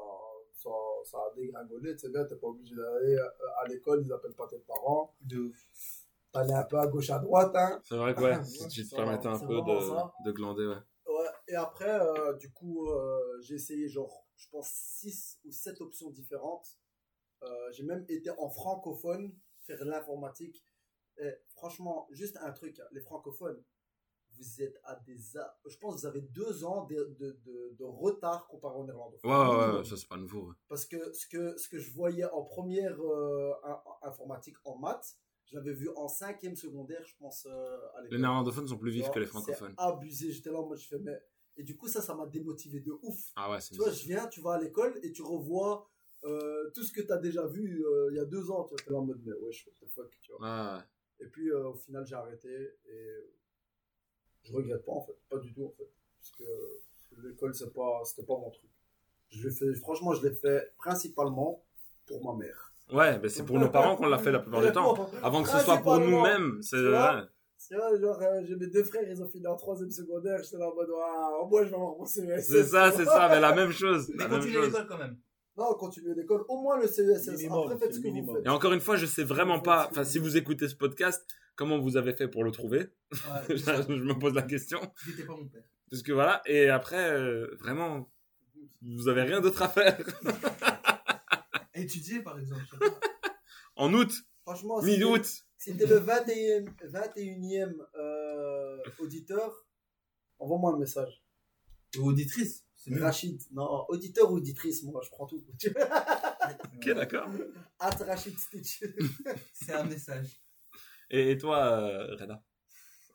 ça, ça a dégringolé. Tu sais bien, t'es pas obligé d'aller euh, à l'école, ils appellent pas tes parents. De ouf. T'allais un peu à gauche, à droite. Hein. C'est vrai que ouais, [LAUGHS] si tu te permettais un peu de, de glander, ouais. Ouais, et après, euh, du coup, euh, j'ai essayé genre, je pense, 6 ou 7 options différentes. Euh, j'ai même été en francophone, faire l'informatique. Et franchement, juste un truc, hein, les francophones, vous êtes à des... a- Je pense que vous avez deux ans de, de, de, de retard comparé au néerlandophone. Ouais, ouais, ouais, ça c'est pas nouveau. ouais. Parce que ce, que ce que je voyais en première euh, in- informatique en maths, je l'avais vu en cinquième secondaire, je pense, euh, à. Les néerlandophones sont plus vifs que les francophones. Abusé, j'étais là en mode, je fais, mais... Et du coup, ça, ça m'a démotivé de ouf. Ah ouais, Tu vois, je viens, tu vas à l'école et tu revois euh, tout ce que tu as déjà vu euh, il y a deux ans. Tu vois, t'es là en mode, mais wesh, what the fuck, tu vois. Ah. Et puis, euh, au final, j'ai arrêté et je regrette pas, en fait. Pas du tout, en fait. Parce que l'école, c'est pas, c'était pas mon truc. Je l'ai fait, franchement, je l'ai fait principalement pour ma mère. Ouais, mais c'est pour nos parents qu'on l'a fait la plupart du temps. Avant que ce soit pour nous-mêmes, c'est vrai, genre, euh, j'ai mes deux frères, ils ont fini en troisième secondaire. J'étais là en mode, waouh, moi, je vais avoir mon. C'est ça, c'est ça, mais la même chose. Mais La même continue chose. l'école quand même. Non, continuez l'école. Au moins le CESS. Minimum, Après, faites ce que vous faites. Et encore une fois, je sais vraiment pas, enfin, si vous écoutez ce podcast, comment vous avez fait pour le trouver? Ouais, [LAUGHS] Je me pose la question. J'étais pas mon père. Parce que voilà, et après, euh, vraiment, vous avez rien d'autre à faire. [LAUGHS] Étudier par exemple. En août, Franchement, mi-août, si t'es le 21e, 21e euh, auditeur, envoie-moi un message. Ou Auditrice. C'est. Rachid. Non, auditeur ou auditrice, moi, je prends tout. [LAUGHS] ok, d'accord. At Rachid Stitch. [LAUGHS] C'est un message. Et, toi, euh, Reda?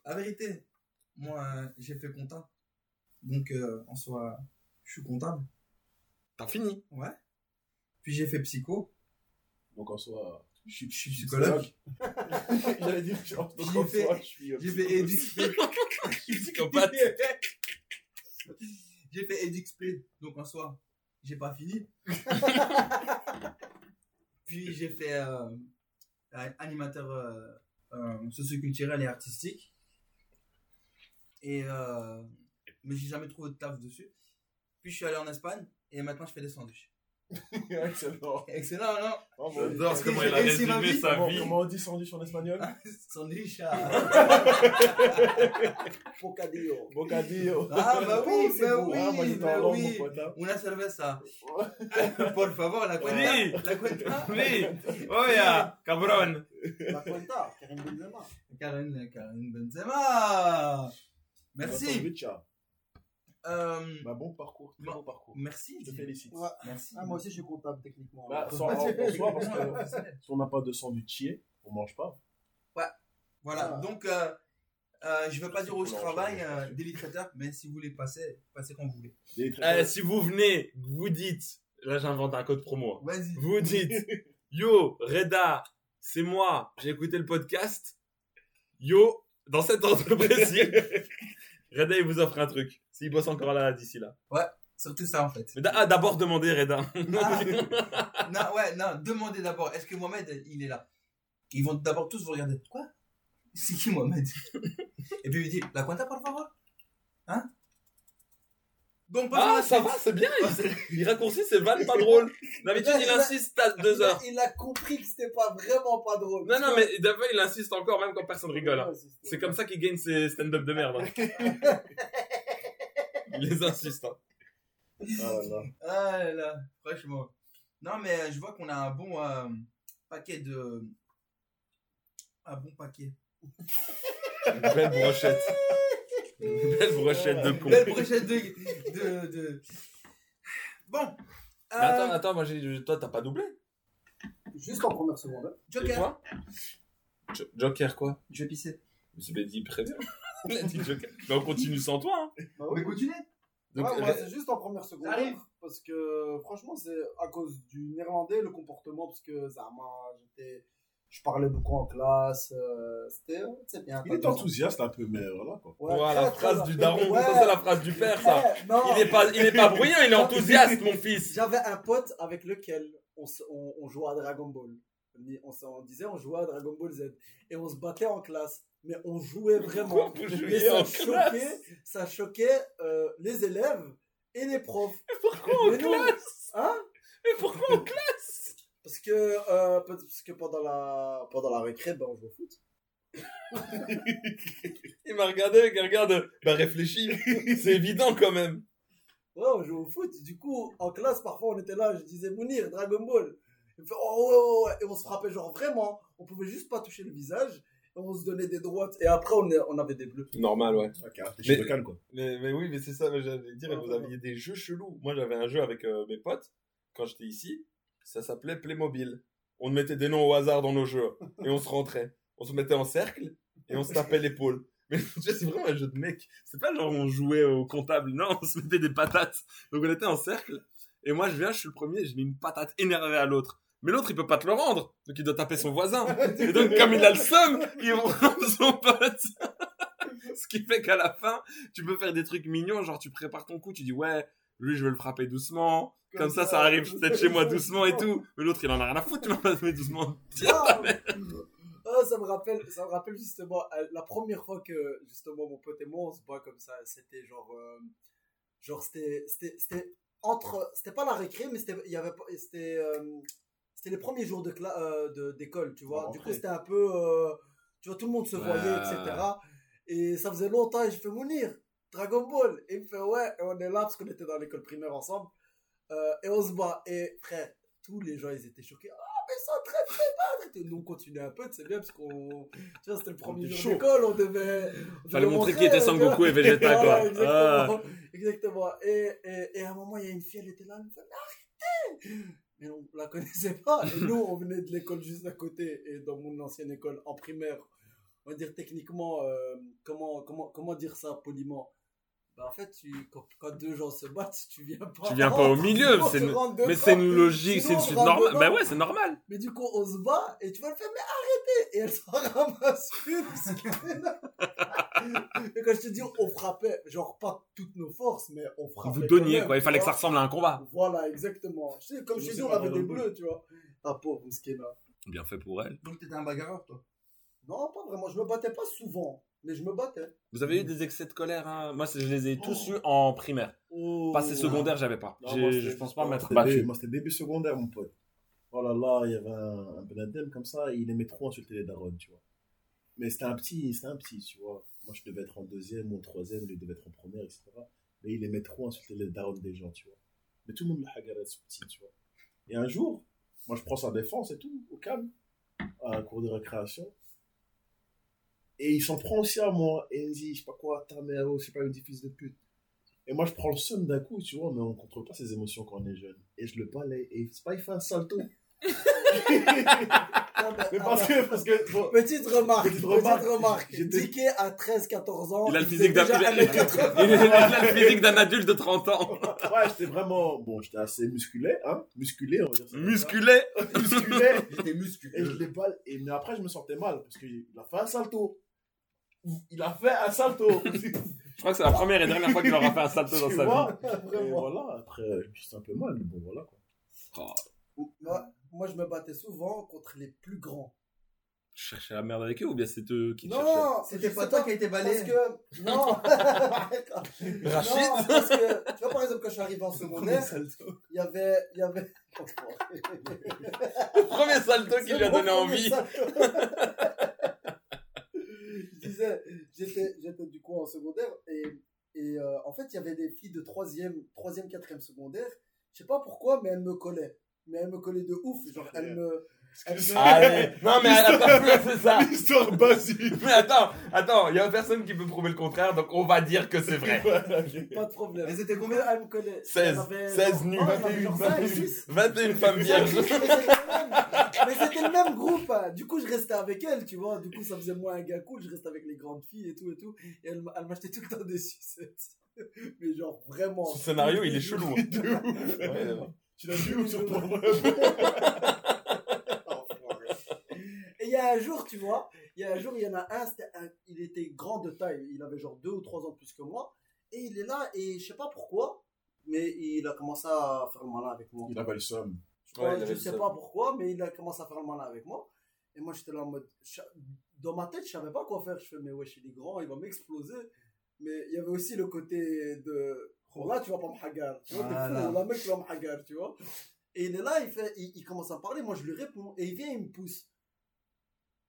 La vérité, moi, euh, j'ai fait compta. Donc, euh, en soi, je suis comptable. T'as fini Ouais. Puis j'ai fait psycho. Donc en soi, je suis Je suis psychologue. [LAUGHS] J'allais dire, donc, J'ai en fait- soi, je suis. euh, J'ai fait. Psychopathe. J'ai fait EduxP. Donc, en soi, j'ai pas fini. [LAUGHS] Puis j'ai fait euh, euh, animateur euh, euh, socioculturel et artistique. Et euh, mais j'ai jamais trouvé de taf dessus. Puis je suis allé en Espagne et maintenant je fais des sandwichs. [LAUGHS] Excellent. Excellent, non Bravo. J'adore Parce comment que il a ma résumé vie. sa Comment, comment on dit sandwich en espagnol [LAUGHS] Sandwich. [LAUGHS] Bocadillo. Bocadillo. Ah bah oui, c'est bah beau. oui, Ah, moi bah langue, mon oui. pote. hein. Una cerveza. Por favor, la cuenta. Oui. La cuenta. Oui Oh yeah, cabron La cuenta, Karim Benzema. Karim, Karim Benzema. Merci. Euh, Bah, bon parcours, très Bon. bon parcours. merci. Je te félicite. Ouais. Merci. Ah, moi aussi, je suis comptable techniquement. Bah, Ouais. sans- en, en soi, parce Ouais, que professionnel. [LAUGHS] si on n'a pas de sandwichier, on mange pas. Voilà, Ah. donc euh, Euh, je veux pas C'est dire où je travaille, euh, délit traiteur, mais si vous voulez passer, passez quand vous voulez. Eh, si vous venez, vous dites, là j'invente un code promo. Vas-y. Vous dites, [LAUGHS] yo, Reda, c'est moi, j'ai écouté le podcast. Yo, dans cette entreprise [LAUGHS] Reda, il vous offre un truc. S'il bosse encore là, d'ici là. Surtout ça en fait. Ah, d'abord demandez Reda. Ah. [LAUGHS] non, ouais, non, demandez d'abord, est-ce que Mohamed, il est là? Ils vont d'abord tous vous regarder. Quoi? C'est qui Mohamed? [LAUGHS] Et puis il dit, la cuenta por favor? Hein? Donc, Ah, ça va, c'est bien. Il, il raccourcit ses vannes pas drôles. D'habitude, il insiste à deux Il a- heures. Il a compris que c'était pas vraiment pas drôle. Non, non, mais d'abord, il insiste encore, même quand personne rigole. hein. C'est- comme ça qu'il gagne ses stand-up de merde. hein. [LAUGHS] Il les insiste. hein. Ah là là. Ah là là, franchement. Non, mais euh, je vois qu'on a un bon euh, paquet de. Un bon paquet. Une belle brochette. Une belle brochette de con. Belle brochette de. De, de... Bon. Mais attends, euh, attends, moi, j'ai, toi, t'as pas doublé? Juste en première seconde. hein. Et Joker. toi? Jo- Joker, quoi? Je vais pisser. Bien dit, très bien. [LAUGHS] Il a dit Joker. Mais on continue sans toi. Hein. Bah oui. Mais continuez. Donc, Ouais, moi, Re- c'est juste en première seconde. Ça arrive. Parce que franchement, c'est à cause du néerlandais, le comportement, parce que ça m'a. j'étais- Je parlais beaucoup en classe. euh, C'était c'est bien. Il est enthousiaste un peu, mais voilà quoi. Ouais, voilà, la phrase du daron. Ouais. Ça, c'est la phrase du père, ça. Ouais, non. Il est pas, il est pas bruyant, il est enthousiaste, mon fils. J'avais un pote avec lequel on, se- on, on jouait à Dragon Ball. On, on disait on jouait à Dragon Ball Z. Et on se battait en classe. Mais on jouait vraiment. Pourquoi jouiez ça en choquait, ça choquait euh, les élèves et les profs. Pourquoi en Mais nous, classe hein? Mais pourquoi en classe que, euh, parce que pendant la, pendant la récré, ben, on joue au foot. [LAUGHS] Il m'a regardé, il regarde. Bah, réfléchis. C'est évident quand même. Ouais, on joue au foot. Du coup, en classe, parfois, on était là, je disais Mounir, Dragon Ball. Il me fait, oh, ouais, ouais, ouais. Et on se frappait, genre, vraiment. On pouvait juste pas toucher le visage. Et on se donnait des droites. Et après, on, est- on avait des bleus. Normal, ouais. Ok, t'es Mais- Local, quoi. Mais, mais oui, mais c'est ça, mais j'allais dire, vous aviez des jeux chelous. Moi, j'avais un jeu avec euh, mes potes, quand j'étais ici, ça s'appelait Playmobil. On mettait des noms au hasard dans nos jeux, et on se rentrait. On se mettait en cercle, et on se tapait l'épaule. Mais [LAUGHS] tu sais, c'est vraiment un jeu de mec. C'est pas genre on jouait au comptable, non, on se mettait des patates. Donc on était en cercle, et moi je viens, je suis le premier, je mets une patate énervée à l'autre. Mais l'autre, il peut pas te le rendre, donc il doit taper son voisin. [LAUGHS] Et donc, comme il a le seum, il rend son pote. [LAUGHS] Ce qui fait qu'à la fin, tu peux faire des trucs mignons, genre tu prépares ton coup, tu dis ouais, lui je vais le frapper doucement, comme, ça, ça arrive peut-être chez moi doucement et tout. Mais l'autre il en a rien à foutre, tu m'as pas fait doucement. [LAUGHS] Ah, ah, ça me rappelle, ça me rappelle justement euh, la première fois que justement mon pote et moi on se bat comme ça. C'était genre, euh, genre c'était, c'était, c'était entre, c'était pas la récré, mais c'était, il y avait, pas- c'était, euh, c'était les premiers jours de cla- euh, de d'école, tu vois. Du coup c'était un peu, euh, tu vois, tout le monde se Ouais. voyait, etc. Et ça faisait longtemps et je fais Mounir, Dragon Ball. Et il me fait ouais, et on est là parce qu'on était dans l'école primaire ensemble. Euh, et on se bat. Et frère, tous les gens ils étaient choqués. Ah, mais train de se battre. Et nous on continuait un peu, c'est bien parce qu'on. Tu vois, c'était le premier jour d'école, on devait. on Fallait montrer montrer, qu'il était Sangoku et Vegeta, [LAUGHS] quoi. Voilà, Ah. exactement. Exactement. Et, et, et à un moment, il y a une fille, elle était là, elle me fait Mais arrêtez Mais on la connaissait pas. Et nous, on venait de l'école juste à côté. Et dans mon ancienne école, en primaire, on va dire techniquement, euh, comment, comment, comment dire ça poliment? Bah en fait, tu, quand, quand deux gens se battent, tu viens pas. Tu viens pas au milieu, c'est une- Mais c'est une logique, c'est une suite normale. Bah ouais, c'est normal. Mais du coup, on se bat et tu vas le faire, mais arrêtez Et elle s'en ramasse une. et quand je te dis, on frappait, genre pas toutes nos forces, mais on frappait. Vous quand donniez, même, quoi. Il fais que ça ressemble à un combat. Voilà, exactement. Je sais, comme je c'est dit, on avait des bleus, tu vois. Ah, pauvre Mskina. Bien fait pour elle. Donc t'étais un bagarreur, toi? Non, pas vraiment. Je me battais pas souvent, mais je me battais. Vous avez eu des excès de colère, hein Moi, je les ai tous eus en primaire. Oh. Passé secondaire, j'avais pas. Non, moi, Je c'était- pense pas m'être battu. Moi, c'était début secondaire, mon pote. Oh là là, il y avait un, un Benadem comme ça, il aimait trop insulter les darons, tu vois. Mais c'était un petit, c'était un petit, tu vois. Moi, je devais être en deuxième ou en troisième, lui devait être en première, etc. Mais il aimait trop insulter les darons des gens, tu vois. Mais tout le monde le hagarait ce petit, tu vois. Et un jour, moi, je prends sa défense et tout, au calme, à un cours de récréation. Et il s'en prend aussi à moi. Et il me dit, je sais pas quoi, ta mère, oh, c'est pas une fils de pute. Et moi, je prends le seum d'un coup, tu vois, mais on contrôle pas ses émotions quand on est jeune. Et je le balaye, et c'est pas, il fait un salto. [LAUGHS] Mais- parce que, parce que, bon, Petite remarque, Petite petite remarque. remarque. À 13-14 ans. Il a le physique d'un déjà il a- 1m80. il a le physique d'un adulte de 30 ans. [LAUGHS] ouais, j'étais vraiment, bon, j'étais assez musculé, hein, musculé, on va dire ça. Musculé. musculé. J'étais musculé. Et je l'ai pas, et, mais après, je me sentais mal, parce qu'il a fait un salto. Il a fait un salto. [LAUGHS] Je crois que c'est la première et dernière fois qu'il aura fait un salto dans Tu sa vie. Et voilà, après, peu mal, mais bon, voilà, quoi. Moi, moi, je me battais souvent contre les plus grands. Je cherchais la merde avec eux ou bien c'est eux qui te cherchaient Non, C'était pas toi qui a été balayé. Parce que, non. [LAUGHS] Rachid Non, parce que, tu vois, par exemple, quand je suis arrivé en secondaire, il y avait, il y avait, Le premier salto qui lui a donné envie. [LAUGHS] disais, j'étais, j'étais du coup en secondaire et, et euh, en fait, il y avait des filles de troisième, troisième, quatrième secondaire. Je sais pas pourquoi, mais elles me collaient. Mais elles me collaient de ouf. Genre, elles me, elles me- Allez, non mais attends, c'est ça. L'histoire basique. [LAUGHS] Mais attends, attends, il y a personne qui peut prouver le contraire, donc on va dire que c'est vrai. pas de problème. Mais c'était combien Elles me collaient. 16, Elles avaient 16 genre- nus, oh, elles avaient genre 21, 5, 6. 21 femmes vierges. Mais c'était le même- mais c'était le même groupe. hein. Du coup, je restais avec elles, tu vois. Du coup, ça faisait moi un gars cool. Je restais avec les grandes filles et tout et tout. Et elles, elles m'achetaient tout le temps des sucettes. [LAUGHS] Mais genre, vraiment. Ce scénario, il est chelou. hein. [LAUGHS] Tu l'as vu ou sur Et il y a un jour, tu vois, il y a un jour, il y en a un, il était grand de taille. Il avait genre deux ou trois ans plus que moi. Et il est là, et je sais pas pourquoi, mais il a commencé à faire le malin avec moi. Il avait le somme. Je, Ouais, je sais pas pourquoi, mais il a commencé à faire le malin avec moi. Et moi, j'étais là en mode. Dans ma tête, je savais pas quoi faire. Je fais, mais wesh, il est grand, il va m'exploser. Mais il y avait aussi le côté de. Oh là, tu vas pas me hagar. Tu vois, t'es Voilà. fou. Là, mec, tu vas me hagar, tu vois. Et il est là, il, fait, il, il commence à parler. Moi, je lui réponds. Et il vient, il me pousse.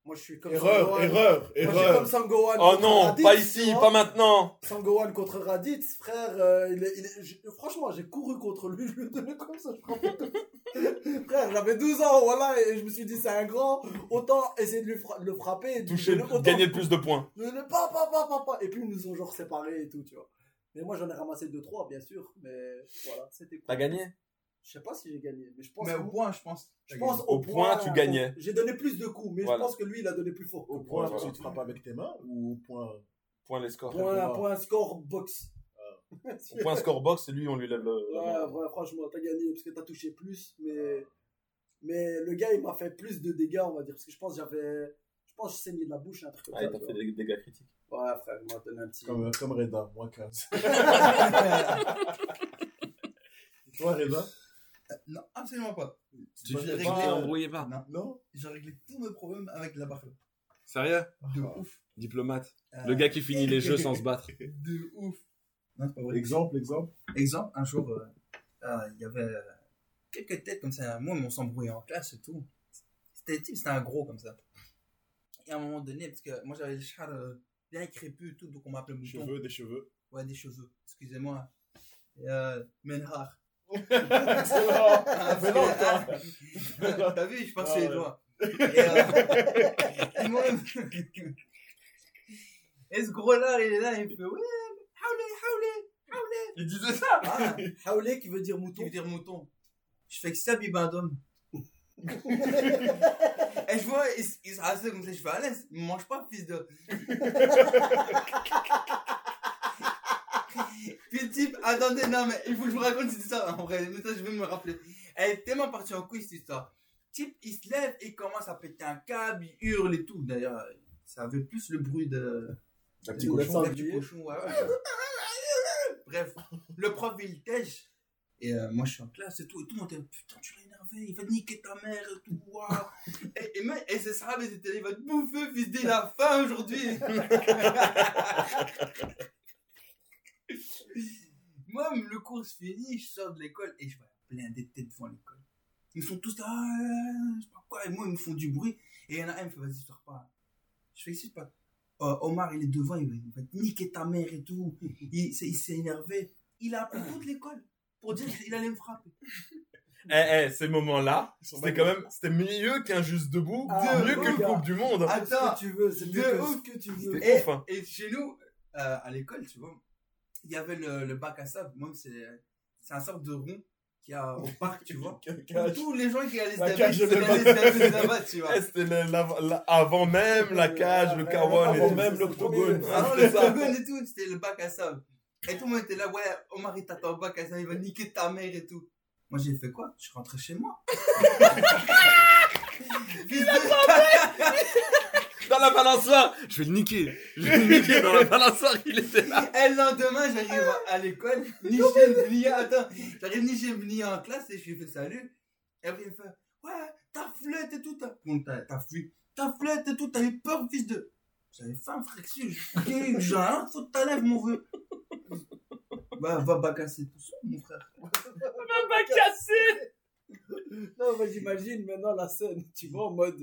Moi, je suis comme Erreur, Sangohan. erreur, Moi, suis comme erreur. Sangohan. Oh contre non, Raditz, pas tu ici, vois. pas maintenant. Sangohan contre Raditz, frère, euh, il est- il est- franchement, j'ai couru contre lui, [LAUGHS] je ai donné comme ça, je frappais tout. [LAUGHS] Frère, j'avais 12 ans, voilà, et je me suis dit, c'est un grand, autant essayer de, lui fra- de le frapper et de lui Toucher, donner autant- gagner le plus de points. de ne pas, pas, pas, pas, pas. Et puis, ils nous ont genre séparés et tout, tu vois. Mais moi, j'en ai ramassé 2-3, bien sûr, mais voilà, c'était T'as cool. gagné? Je sais pas si j'ai gagné, mais je pense Mais au point, je pense. je pense Au point, tu gagnais. J'ai donné plus de coups, mais Voilà. je pense que lui, il a donné plus fort. Au point, tu te frappes avec tes mains ou au point. Point les scores. Point, score box. Point score box, lui, on lui lève le. Ouais, franchement, t'as gagné parce que t'as touché plus, mais, mais le gars, il m'a fait plus de dégâts, on va dire, parce que je pense que j'avais, je pense que je saignais de la bouche, un truc comme Ah, ça. il t'a tu fait des dégâts critiques. Ouais, frère, il m'a donné un petit. Comme, comme Reda, moins 15. Et toi, Reda? Non, absolument pas. Tu J'ai réglé, pas, euh, pas. Non, Non j'ai réglé tous mes problèmes avec la barre. Sérieux? De Ah. ouf. Diplomate. Euh, Le gars qui finit les jeux sans se battre. [LAUGHS] De ouf. Non, c'est pas vrai. Exemple, exemple. Exemple, un jour, euh, euh, il y avait euh, quelques têtes comme ça. Moi, on s'embrouillait en classe et tout. C'était type, c'était un gros comme ça. Et à un moment donné, parce que moi j'avais le char euh, bien crépus et tout, donc on m'appelait Des mouton. cheveux, des cheveux. Ouais, des cheveux. Excusez-moi. Euh, Menhar. Excellent. Mais non. T'as vu, je passe les doigts. Et, euh, ce gros-là, il est là, il fait Ouais, haoulé, haoulé, haoulé. Il disait ça Ah, Haoulé qui veut dire qui mouton. veut dire mouton. Je fais que ça, bibandum. et je vois, il, se rassure comme ça, je fais à l'aise, il mange pas, fils de. [LAUGHS] Puis le type, attendez, non, mais il faut que je vous raconte cette histoire. En vrai, mais ça, je vais me rappeler. Elle est tellement partie en couille, cette histoire. Type, il se lève et il commence à péter un câble, il hurle et tout. D'ailleurs, ça avait plus le bruit de. Un petit Le cochon. sang. du cochon, ouais. Bref, le prof, il tèche. Et euh, moi, je suis en classe et tout. Et tout le monde était, putain, tu l'as énervé, il va niquer ta mère et tout. et, et, même- et c'est ça, mais c'était, il va te bouffer, fils de la faim aujourd'hui. [LAUGHS] [LAUGHS] moi, le cours se finit, je sors de l'école et je vois plein de têtes devant l'école. Ils sont tous là, ah, je sais pas quoi. Et moi, ils me font du bruit. Et il y en a un, il me fait, vas-y, sors pas. Je fais, c'est pas. Euh, Omar, il est devant, il va, niquer ta mère et tout. [LAUGHS] Il, s'est- il s'est énervé. Il a appelé toute l'école pour dire qu'il allait me frapper. [LAUGHS] Eh, eh, ces moments-là, c'était quand même, c'était mieux qu'un juste debout, Ah, mieux que le. Coupe du Monde. Fais ce Attends. que tu veux, c'est De mieux que ouf. ce que tu veux. C'était Et, ouf, hein. et chez nous, euh, à l'école, tu vois, il y avait le, le bac à sable. Moi, c'est, c'est un sorte de rond qu'il y a au parc, tu vois. [LAUGHS] Tous les gens qui allaient se laver là-bas, tu vois. [LAUGHS] Eh, C'était le- la- la- avant même la cage, le kawan et Avant même l'octogone. Ah non, c'est le ça. octogone et tout, c'était le bac à sable. Et tout le monde était là, ouais, Omar il t'attend au bac à sable, il va niquer ta mère et tout. Moi j'ai fait quoi? Je suis rentré chez moi. [LAUGHS] De- Dans la balançoire, je vais le niquer. Je vais le [LAUGHS] niquer dans la balançoire, il était là. Et le lendemain, j'arrive à l'école, Nichem Bnia, attends, j'arrive Nichem Bnia en classe et je lui fais salut. Et après il fait, ouais, ta flûte et tout, t'as, bon, t'as, t'as fui, ta flûte et tout, t'as eu peur, fils de. J'avais faim, frère, que si, je- j'ai rien à foutre de ta lèvre, mon vieux. Bah, va bacasser tout ça, mon frère. m'a cassé. Non, mais j'imagine maintenant la scène, tu vois, en mode,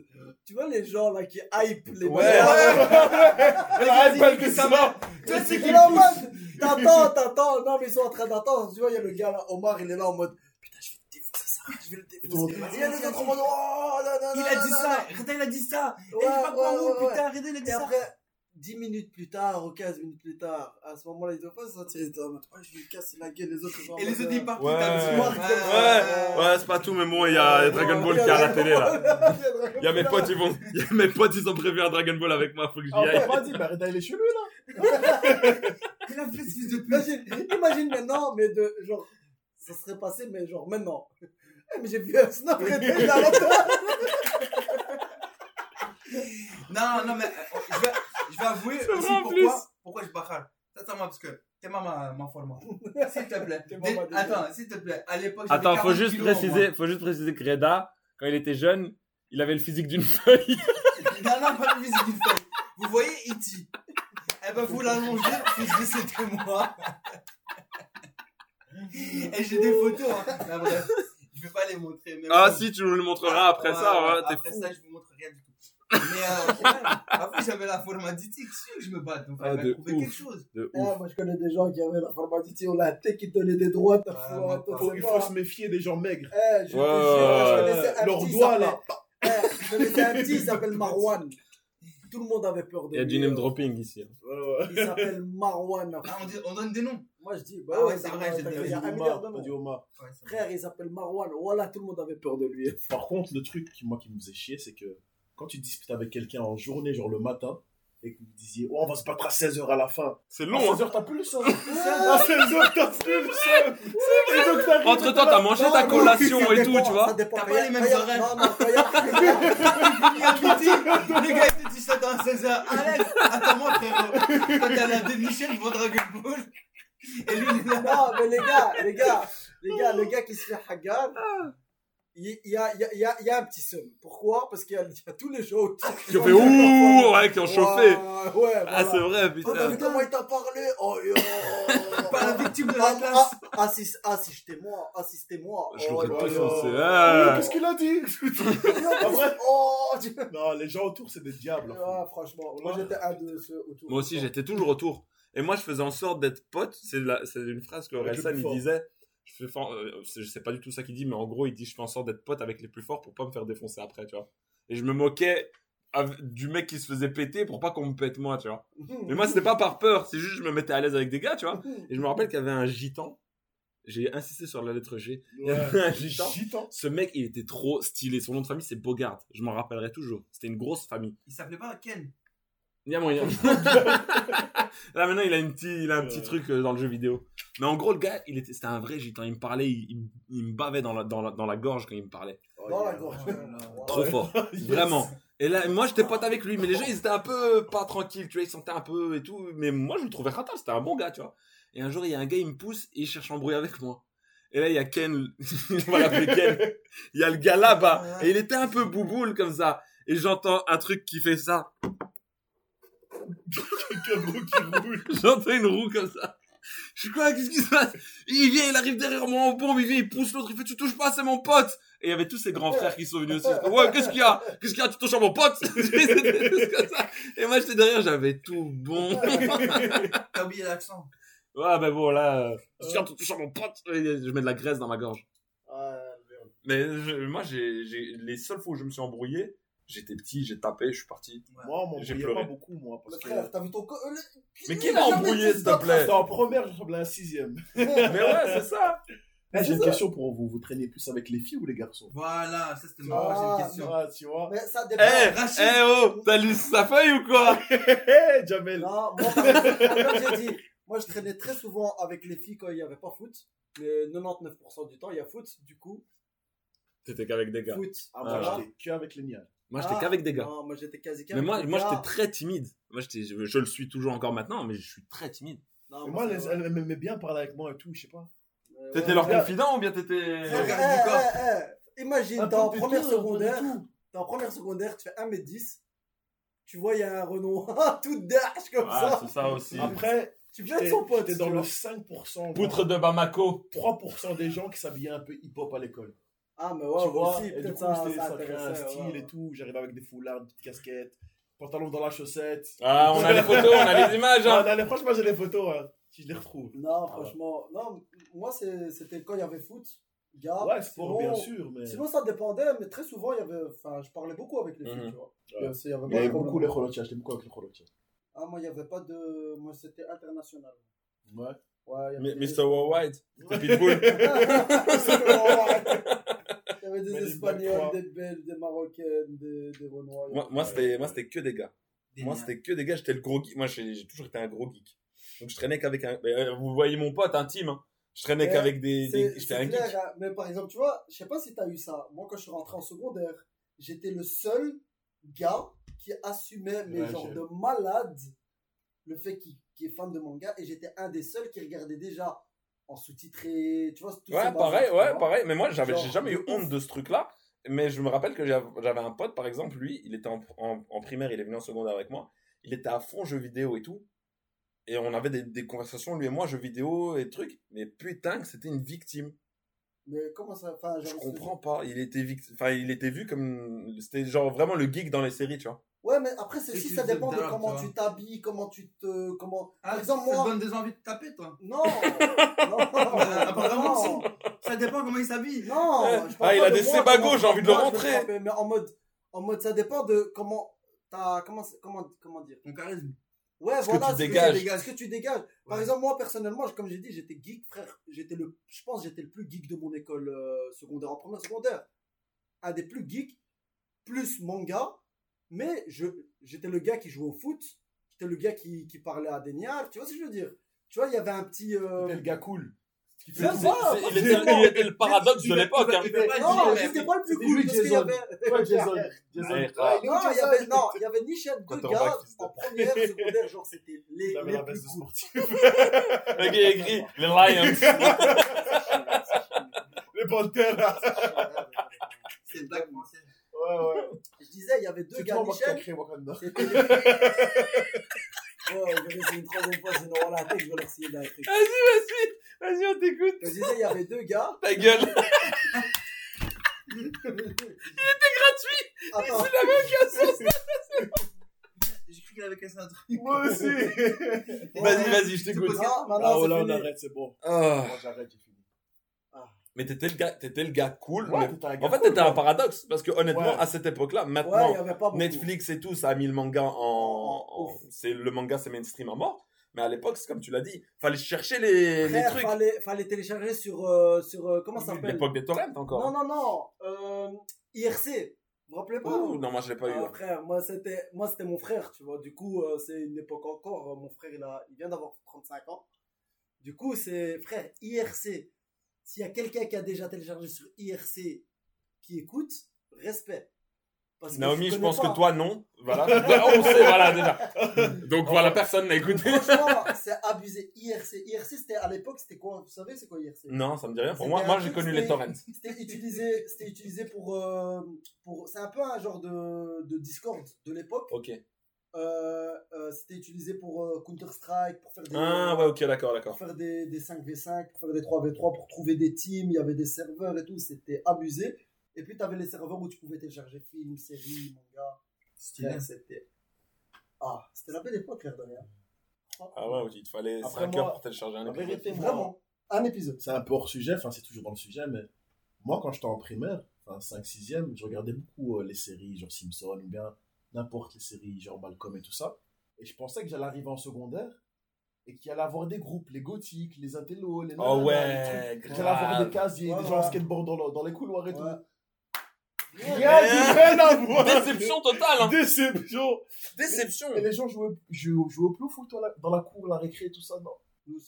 tu vois les gens là qui hype les Ouais. Elle [LAUGHS] belle que ça. Toi, c'est Et qui là, en mode, t'attends, t'attends, non, mais ils sont en train d'attendre, tu vois, il y a le gars là, Omar, il est là en mode, putain, je vais le défoncer ça, je vais le défoncer. Il y a les autres en mode, oh, non, non, Il a dit ça, Reda il a dit ça. Et Ouais, je sais pas quoi, ouais, où, ouais, ouais. putain, Reda il a dit ça. Après, 10 minutes plus tard, ou 15 minutes plus tard, à ce moment-là, ils doivent pas se sentir, ils mode, oh, je vais lui casser la gueule, les autres, sont en Et les autres, euh, ils partent Ouais. tout à petit. Ouais, ouais, c'est pas tout, mais bon, il y a Dragon Ball qui est à la télé là. [LAUGHS] Il y a mes potes, ils vont, il y a mes potes, ils ont prévu un Dragon Ball avec moi, faut que j'y Ah, aille. on m'a dit, bah, Reda, il est chez lui, là. [LAUGHS] Il a fait ce fils de pute. Imagine, maintenant, mais de, genre, ça serait passé, mais genre maintenant. Eh, mais j'ai vu un snap. [LAUGHS] Non, non, mais euh, je vais, je vais avouer aussi pourquoi, plus. pourquoi je bachale. Sincèrement, parce que t'es ma m'informe. [LAUGHS] S'il te plaît. Attends, s'il te plaît. À l'époque, Attends, faut 40 juste préciser, faut juste préciser que Reda, quand il était jeune, il avait le physique d'une feuille. [LAUGHS] Non, non, pas le physique d'une feuille. Vous voyez E.T. Eh ben, vous l'allongez, de c'était moi. Et j'ai des photos, hein. Mais bref, je vais pas les montrer. Mais Ah bon. si, tu nous le montreras après Ouais, ça, ouais, t'es Après fou. ça, je vous montre rien du tout. Mais euh, ouais, après, j'avais la formatique, sûr que je me batte. Donc, Ah, de trouver ouf. quelque chose. De Ah, ouf. moi, je connais des gens qui avaient la formatité, on l'a tête qui donnait des droites. Ouais, faut- Il faut se méfier des gens maigres. Eh, je te jure, Leurs doigts, là. Eh, je connaissais un petit, il s'appelle Marwan. Tout le monde avait peur de Il y a lui. du name dropping ici. hein. Ouais, ouais. Il s'appelle Marwan. Ah, on, dit- on donne des noms. Moi, je dis, bah Ah ouais, c'est vrai, j'ai t'as dit il y a un milliard de noms. Frère, il s'appelle Marwan. Voilà, tout le monde avait peur de lui. Par contre, le truc qui, moi, qui me faisait chier, c'est que quand tu disputes avec quelqu'un en journée, genre le matin, et que vous disiez, oh, on va se battre à 16h à la fin. C'est À long, hein. 16h, t'as plus le seum. [LAUGHS] À 16h, t'as plus le seum. Entre temps, t'es t'as mangé Non, ta collation ça et tout, tu vois. Ça dépend. T'as pas [LAUGHS] il y a- les mêmes quand il y a- horaires. Les gars étaient 17 ans à 16h. Alex, attends-moi, frérot. Quand t'as la dénichée devant Dragon Ball. Et lui, il est là. Non, mais les gars, les gars, les gars, le gars qui se fait hagar, il y a, il y, a, il y, a, il y a un petit seum. Pourquoi? Parce qu'il y, a- il y a tous les gens autour Qui ont fait ouh, ouais, qui ont chauffé. Ouais, ouais, Ah, voilà. c'est vrai, Oh, t'as vu putain. comment il t'a parlé? Oh, yo [LAUGHS] Pas la victime de Ah, la classe. ah, assist- Assistez-moi, assistez-moi. Je Oh, l'aurais yo, pas. Oh, Ah. Qu'est-ce qu'il a dit? [LAUGHS] Oh Non, les gens autour, c'est des diables. Ouais, franchement, moi j'étais un de ceux autour. Moi aussi, j'étais toujours autour. Et moi, je faisais en sorte d'être pote. C'est une phrase que plus il fort. disait. Je, fais euh, c'est- je sais pas du tout ça qu'il dit, mais en gros, il dit je fais en sorte d'être pote avec les plus forts pour pas me faire défoncer après, tu vois. Et je me moquais du mec qui se faisait péter pour pas qu'on me pète moi, tu vois. [LAUGHS] Mais moi, c'était pas par peur, c'est juste je me mettais à l'aise avec des gars, tu vois. [LAUGHS] Et je me rappelle qu'il y avait un gitan. J'ai insisté sur la lettre G. Il y avait un gitan. Gitan. Ce mec, il était trop stylé. Son nom de famille, c'est Bogart. Je m'en rappellerai toujours. C'était une grosse famille. Il s'appelait pas Ken? Il y a moyen. [LAUGHS] Là maintenant il a une petit, il a un petit Ouais. truc euh, dans le jeu vidéo. Mais en gros le gars, il était, c'était un vrai gitan. Il me parlait, il, il- il me bavait dans la, dans la, dans la gorge quand il me parlait. Oh, Dans la gorge. Trop Ouais. fort, [LAUGHS] vraiment. Et là, moi j'étais pote avec lui, mais les gens ils étaient un peu pas tranquilles, tu vois, ils sentaient un peu et tout. Mais moi je le trouvais rentable, c'était un bon gars, tu vois. Et un jour il y a un gars, il me pousse et il cherche à embrouiller avec moi. Et là il y a Ken, [LAUGHS] on va l'appeler Ken. Il y a le gars là-bas et il était un peu bouboule comme ça. Et j'entends un truc qui fait ça. Qui roule. [LAUGHS] J'entends une roue comme ça. Je suis quoi, qu'est-ce qui se passe? Il vient, il arrive derrière moi en bombe, il vient, il pousse l'autre, il fait tu touches pas, c'est mon pote. Et il y avait tous ses grands frères qui sont venus aussi. Ouais, qu'est-ce qu'il y a? Qu'est-ce qu'il y a? Tu touches à mon pote? [LAUGHS] Et moi j'étais derrière, j'avais tout bon. [LAUGHS] T'as oublié l'accent. Ouais, ben bon là, qu'est-ce qu'il y a Tu touches à mon pote Je mets de la graisse dans ma gorge. Ouais, merde. Mais je- moi, j'ai, j'ai- les seules fois où je me suis embrouillé, j'étais petit, j'ai tapé, je suis parti. Moi, on J'ai m'embrouillait pleuré. pas beaucoup, moi. Parce Le que frère, t'as vu ton co- euh, le- Mais qui m'a embrouillé, s'il te plaît? C'était en première, je ressemblais à un sixième. [LAUGHS] Mais ouais, c'est ça. Eh, J'ai une ça. question pour vous. Vous traînez plus avec les filles ou les garçons? Voilà, ça c'était ma Ah, prochaine question. Ah, tu vois. Mais ça Eh, dépend. Rachid. eh oh, t'as lu sa feuille ou quoi? Hé, [LAUGHS] Jamel. Non, moi, comme j'ai dit, moi je traînais très souvent avec les filles quand il n'y avait pas foot. Mais 99% du temps, il y a foot. Du coup, T'étais qu'avec des gars. foot. Ah, moi, Ah. j'étais que avec les niages. Moi, j'étais Ah, qu'avec des gars. Non, moi j'étais quasi Mais moi, qu'avec moi des j'étais gars. très timide. Moi, j'étais, je, je le suis toujours encore maintenant, mais je suis très timide. Non, Mais moi, c'est elle, m'aimait bien parler avec moi et tout, je sais pas. Euh, T'étais ouais, leur ouais. confident ou bien t'étais. Eh, eh, eh, Imagine, t'es en de première tout, de secondaire. T'es en première secondaire, tu fais 1m10. Tu vois, il y a un Renault [LAUGHS] tout dash comme Ah, ça. c'est ça aussi. Après, Tu être j'étais son pote. j'étais dans le vois. 5%, Poutre de Bamako. 3% des gens qui s'habillaient un peu hip-hop à l'école. Ah, mais tu ouais, vois, aussi, et du coup, ça, c'était- ça ça créait un style ouais. et tout. J'arrivais avec des foulards, des petites casquettes, pantalon dans la chaussette. Ah, on a les photos, on a les images. Ah, Hein. allez, franchement, j'ai les photos, hein, si je les retrouve. Non, franchement, non, moi c'était quand il y avait foot, gars. Ouais, sport, sinon- bien sûr, mais. Sinon ça dépendait, mais très souvent il y avait, enfin, je parlais beaucoup avec les filles, Mhm. tu vois. Ouais. Il y avait Il y beaucoup les holotias, j'étais beaucoup avec les holotias. Ah, moi il y avait pas de, moi c'était international. Ouais. Ouais, il y M- avait des- Mr. Worldwide. Pitbull. [LAUGHS] [LAUGHS] Il y avait des Espagnols, des Belges, des Marocaines, des, des Renois. moi, moi, c'était, moi, c'était que des gars. Moi, c'était que des gars. J'étais le gros geek. Moi, j'ai j'ai toujours été un gros geek. Donc, je traînais qu'avec un. mais, euh, Vous voyez mon pote intime. Hein. Je traînais qu'avec des. des- J'étais c'est un clair, geek. hein. mais par exemple, tu vois, je sais pas si t'as eu ça. Moi, quand je suis rentré en secondaire, j'étais le seul gars qui assumait, mais Ouais, genre j'ai- de malade, le fait qu'il qu'il est fan de manga, et j'étais un des seuls qui regardait déjà en sous-titré, tu vois, tout Ouais, pareil, ouais, pareil. Mais moi, j'avais, j'ai jamais eu honte de ce truc-là. Mais je me rappelle que j'avais un pote, par exemple, lui, il était en, en, en primaire, il est venu en secondaire avec moi. Il était à fond jeux vidéo et tout. Et on avait des, des conversations, lui et moi, jeux vidéo et trucs. Mais putain, que c'était une victime. Mais comment ça, enfin, Je comprends pas. Il était, vict- enfin, il était vu comme. C'était genre vraiment le geek dans les séries, tu vois. Ouais, mais après, c'est que ça tu dépend de comment tu tu t'habilles, comment tu te, comment, Ah, par exemple, ça te moi, donne des envies de taper, toi non, non, apparemment, non. Ça dépend comment il s'habille. Non, Ah, il a de des sébagos, j'ai envie de le rentrer. Mais en mode, en mode, ça dépend de comment t'as, comment, comment, comment dire. Ton charisme. Ouais, Ce que voilà, tu ce dégages. Que, ce que tu dégages. Par Ouais. exemple, moi, personnellement, comme j'ai dit, j'étais geek, frère. J'étais le, je pense, que j'étais le plus geek de mon école euh, secondaire, en première secondaire. Un des plus geeks, plus manga. Mais je, j'étais le gars qui jouait au foot. J'étais le gars qui, qui parlait à des niards. Tu vois ce que je veux dire? Tu vois, il y avait un petit, euh, C'était le gars cool. C'est- il, était, il était le paradoxe de l'époque. hein. Non, mais- pas le plus c'était cool parce qu'il y avait, Ouais, Jason. Non, il y avait, non, il y avait ni chaîne deux gars en première secondaire, genre c'était les, Il avait les la plus cool. [LAUGHS] Le gars écrit les Lions. Les panthères, là. C'est une blague française. Ouais, ouais. [LAUGHS] Je disais, il y avait deux C'est gars toi, moi, qui Michel. créé Wakanda. [LAUGHS] Ouais, je vais laisser une troisième fois, sinon on la tête, je vais leur signer d'un truc. Vas-y, vas-y, vas-y, on t'écoute. Je disais, il y avait deux gars. Ta gueule. [LAUGHS] Attends, J'ai cru qu'il avait cassé un truc. Moi aussi. Vas-y, vas-y, je t'écoute. non, maintenant Ah, oh c'est là, on arrête, c'est bon. Ah. Moi, j'arrête. Mais t'étais le gars, t'étais le gars cool. Ouais, mais- gars En fait, cool, t'étais un paradoxe parce que honnêtement, Ouais. à cette époque-là, maintenant. Netflix et tout, ça a mis le manga en, en- c'est le manga, c'est mainstream à mort. Mais à l'époque, c'est comme tu l'as dit, fallait chercher les, les Frère, trucs. fallait, fallait télécharger sur, euh, sur euh, comment ça s'appelle? L'époque des torrents encore. Non, non, non. Euh, IRC. Vous vous rappelez pas? Ouh, non, moi je l'ai pas eu. Ah, frère, moi c'était, moi c'était mon frère, tu vois. Du coup, euh, c'est une époque encore. Euh, Mon frère, il a, il vient d'avoir 35 ans. Du coup, c'est frère IRC. S'il y a quelqu'un qui a déjà téléchargé sur IRC qui écoute, respect. Parce que Naomi, je pense pas. que toi, non. Voilà. [LAUGHS] on sait, voilà, déjà. Donc voilà, personne n'a écouté. Franchement, c'est abusé. IRC, IRC, c'était à l'époque, c'était quoi? Vous savez, c'est quoi IRC Non, ça me dit rien. Pour moi, moi j'ai connu les torrents. C'était utilisé, utilisé pour, euh, pour, c'est un peu un genre de, de Discord de l'époque. Ok. Euh, euh, c'était utilisé pour euh, Counter Strike, pour faire des, Ah, ouais, ok, d'accord, pour d'accord. faire des, des 5v5, pour faire des 3v3, pour trouver des teams. Il y avait des serveurs et tout. C'était abusé. Et puis tu avais les serveurs où tu pouvais télécharger films, séries, mangas. C'était ah, c'était la belle époque, l'air de rien. Ah ouais, il te fallait Après, 5 moi, heures pour télécharger un épisode. vérité, Vraiment, un épisode. c'est un peu hors sujet, enfin c'est toujours dans le sujet, mais moi quand j'étais en primaire, enfin 5-6ème, je regardais beaucoup euh, les séries genre Simpson ou bien n'importe les séries genre Malcolm et tout ça. Et je pensais que j'allais arriver en secondaire et qu'il allait avoir des groupes, les gothiques, les intellos, les. Oh nanana, les ouais, trucs. Qu'il allait avoir des casiers, des gens en skateboard dans, le- dans les couloirs et Ouais. tout. Rien de rien à voir. Déception totale, hein. Déception. Déception. Et les gens jouaient, jouaient, jouaient au plus au foot dans la, dans la cour, la récré, tout ça. Non.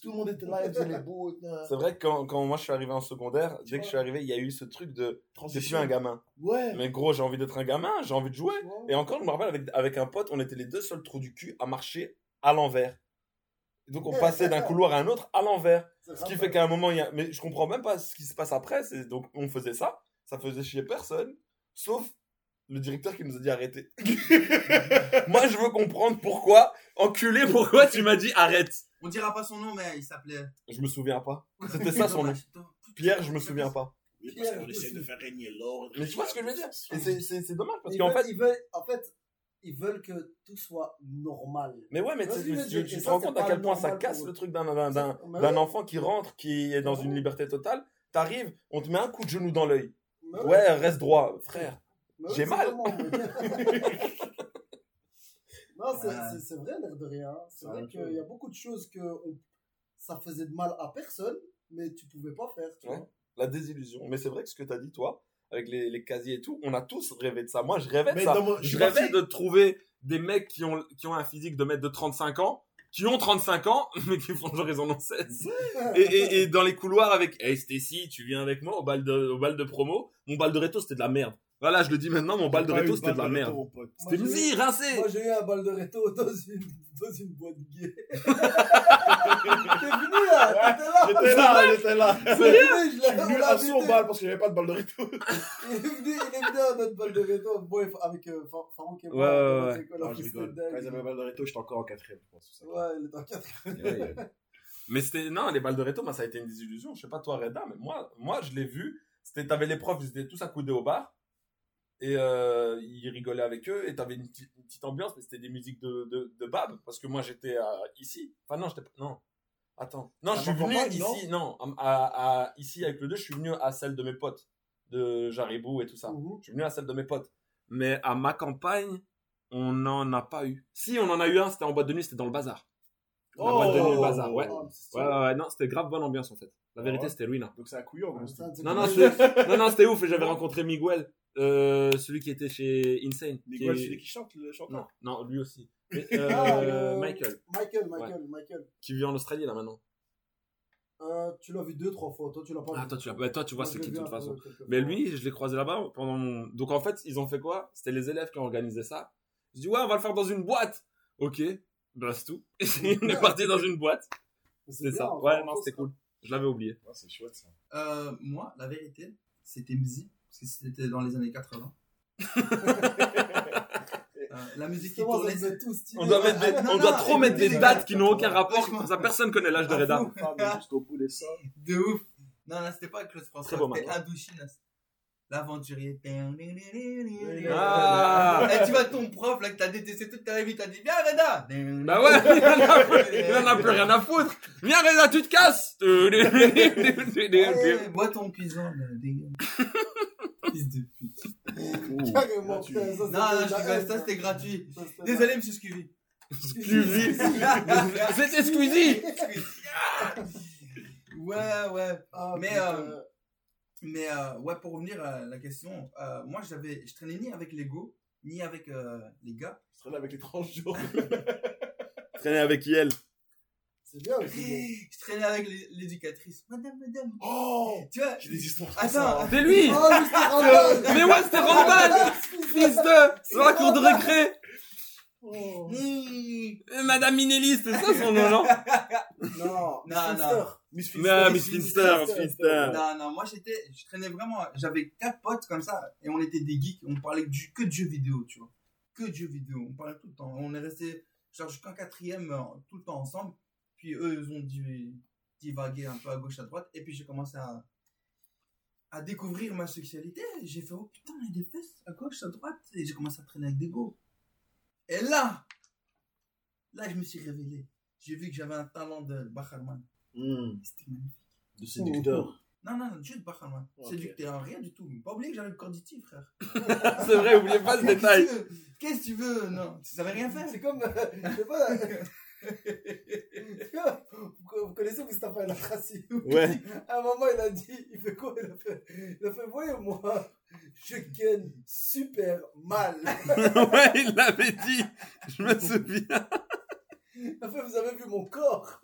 Tout le monde était là, ils faisaient les beaux. C'est vrai que quand, quand moi je suis arrivé en secondaire, dès que je suis arrivé, il y a eu ce truc de c'est plus un gamin. Ouais. Mais gros, j'ai envie d'être un gamin, j'ai envie de jouer. Et encore, je me rappelle, avec, avec un pote, on était les deux seuls trous du cul à marcher à l'envers. Donc on passait d'un couloir à un autre à l'envers. C'est Ce qui fait qu'à un moment, il y a... Mais je comprends même pas ce qui se passe après. C'est... Donc on faisait ça, ça faisait chier personne, sauf le directeur qui nous a dit arrêtez. [LAUGHS] Moi, je veux comprendre pourquoi, enculé, pourquoi tu m'as dit arrête. On dira pas son nom, mais il s'appelait. Je me souviens pas. [LAUGHS] C'était ça son nom. Pierre, je me souviens pas. Oui, parce qu'on essaie de faire régner l'ordre. Mais tu vois ce que je veux dire? c'est, c'est, c'est dommage parce Ils qu'en veulent- fait. ils veulent, en fait, ils veulent que tout soit normal. Mais ouais, mais Tu te rends compte à quel point ça casse le truc d'un, d'un, d'un, Mais d'un ouais. enfant qui rentre, qui est dans une liberté totale. T'arrives, on te met un coup de genou dans l'œil. Ouais, reste droit, frère. j'ai mal. [LAUGHS] [LAUGHS] non, c'est, c'est vrai, l'air de rien. C'est C'est vrai qu'il y a beaucoup de choses que on- ça faisait de mal à personne, mais tu pouvais pas faire, tu Ouais. vois. La désillusion. Mais c'est vrai que ce que t'as dit, toi, avec les, les casiers et tout, on a tous rêvé de ça. Moi, je rêvais de Mais ça. mon- je rêvais parti- de trouver des mecs qui ont, qui ont un physique de mec de 35 ans, qui ont 35 ans, [LAUGHS] mais qui font genre ils en ont 16. Et, et, et dans les couloirs avec, hey Stacy, tu viens avec moi au bal de, au bal de promo. Mon bal de réto, c'était de la merde. Voilà, je le dis maintenant, mon bal de réto, c'était de la balle merde. C'était vie rincée. Moi, j'ai eu un bal de réto dans une, dans une boîte gay. [LAUGHS] T'es venu là, t'étais là. J'étais là, j'étais là. C'est vrai, je Je l'ai- suis venu l'a à son invité. bal parce que j'avais pas de balle de réto. Il est venu, il est venu à notre balle de réto, bon, avec euh, Fa- Farouk et Ouais, moi. ouais, ouais. Non, je rigole. dingue. Quand ils avaient balle de réto, j'étais encore en quatrième, je pense. Ouais, il est en 4. Mais c'était, non, les balles de réto, moi, ça a été une désillusion. Je sais pas toi, Reda, mais moi, moi, je l'ai vu. C'était, t'avais les profs, ils étaient tous accoudés au bar. Et, euh, ils rigolaient avec eux. Et t'avais une, petite- une petite ambiance, mais c'était des musiques de, de, de Bab. Parce que moi, j'étais à- ici. Enfin, non, j'étais pas, non. Attends. Non, je suis en venu non ici, non, à, à- ici avec le 2, je suis venu à celle de mes potes. De Jaribou et tout ça. Mhm. Je suis venu à celle de mes potes. Mais à ma campagne, on n'en a pas eu. Si, on en a eu un, c'était en boîte de nuit, c'était dans le bazar. La boîte de nuit, le bazar, ouais. Oh, Ouais, ouais, ouais, non, c'était grave bonne ambiance en fait. La Ah vérité, ouais c'était ruinant. Donc c'est un couillon. Ça, Non, cool. non, c'était- non, non, c'était ouf. Et j'avais [LAUGHS] rencontré Miguel, euh, celui qui était chez Insane. qui Miguel, est- celui qui chante, le chanteur. Non, non, lui aussi. Mais, [LAUGHS] euh, Ah, le- Michael, Michael, Michael, Michael. qui vit en Australie là maintenant. Euh, tu l'as vu deux, trois fois. Toi, tu l'as pas Ah, vu. toi, tu, l'as- bah, toi, tu vois je qui de toute façon. Mais lui, je l'ai croisé là-bas pendant mon. Donc en fait, ils ont fait quoi? C'était les élèves qui ont organisé ça. Je dis, ouais, on va le faire dans une boîte. Ok, bah c'est tout. Et [LAUGHS] on est parti dans une boîte. Mais C'est ça. Ouais, non, c'était cool. Je l'avais oublié. C'est chouette ça. Euh, moi, la vérité, c'était Mzi, parce que c'était dans les années 80. [LAUGHS] Euh, la musique qui tournait, stylés. On doit, mettre des- Ah, non, on doit non, trop mettre des dates qui n'ont aucun rapport. Ça, personne connaît l'âge de Ah, Reda. Femme jusqu'au bout des seins. de ouf. Non, non, c'était pas Claude François, Très beau c'était. Indochine. L'aventurier. Ah Et tu vois ton prof là que t'as détesté toute ta vie, t'as dit Viens Reda Bah ouais, [LAUGHS] il en a plus, il en a plus rien à foutre. Viens Reda, tu te casses. Allez, Bois ton pigeon, là, dégage. Fils de pute. Carrément, putain, ça, Non, non, je rigole, ça c'était gratuit. Désolé, monsieur Scuvy. Squeezie. C'était Squeezie. [LAUGHS] [LAUGHS] Ouais, ouais. Ah, Mais, euh, Mais euh, ouais, pour revenir à la question, euh, moi j'avais, je traînais ni avec l'ego, ni avec euh, les gars. Je traîne avec les transgenres. [LAUGHS] Traîner avec Yel. C'est bien aussi. [LAUGHS] Je traînais avec l'éducatrice. Madame, madame. Oh Tu vois, J'ai des histoires comme Attends, ça. C'est lui. Oh, mais c'était [LAUGHS] Randall Mais ouais, c'était Randall. [LAUGHS] Fils de. La cour de récré. Oh. Mmh. Euh, Madame Minelli, c'est ça son nom, non? Non, Non, Finster. Miss Non, Finster. Miss Finster, Miss Finster. Non, non, moi j'étais, je traînais vraiment, j'avais quatre potes comme ça, et on était des geeks, on parlait du, que de jeux vidéo, tu vois. Que de jeux vidéo, on parlait tout le temps. On est resté, genre jusqu'en quatrième, euh, tout le temps ensemble, puis eux, ils ont dû divaguer un peu à gauche, à droite, et puis j'ai commencé à, à découvrir ma sexualité, j'ai fait, oh putain, il y a des fesses à gauche, à droite, et j'ai commencé à traîner avec des go. Et là, là, je me suis révélé. J'ai vu que j'avais un talent de Baharman. Hmm, C'était magnifique. De séducteur. Non, non, juste Baharman. Ok. Séducteur, rien du tout. Pas oublier que j'avais le corditi, frère. [LAUGHS] C'est vrai, oubliez pas ce détail. Qu'est-ce que tu veux? Non, tu savais rien faire. C'est comme, euh, je sais pas, [LAUGHS] vous, connaissez Mustafa El Atrassi Ouais. À un moment, il a dit, il fait quoi? Il a fait, il a fait voyez-moi, je gagne super mal. [LAUGHS] ouais, il l'avait dit. Je me souviens. Il a fait, vous avez vu mon corps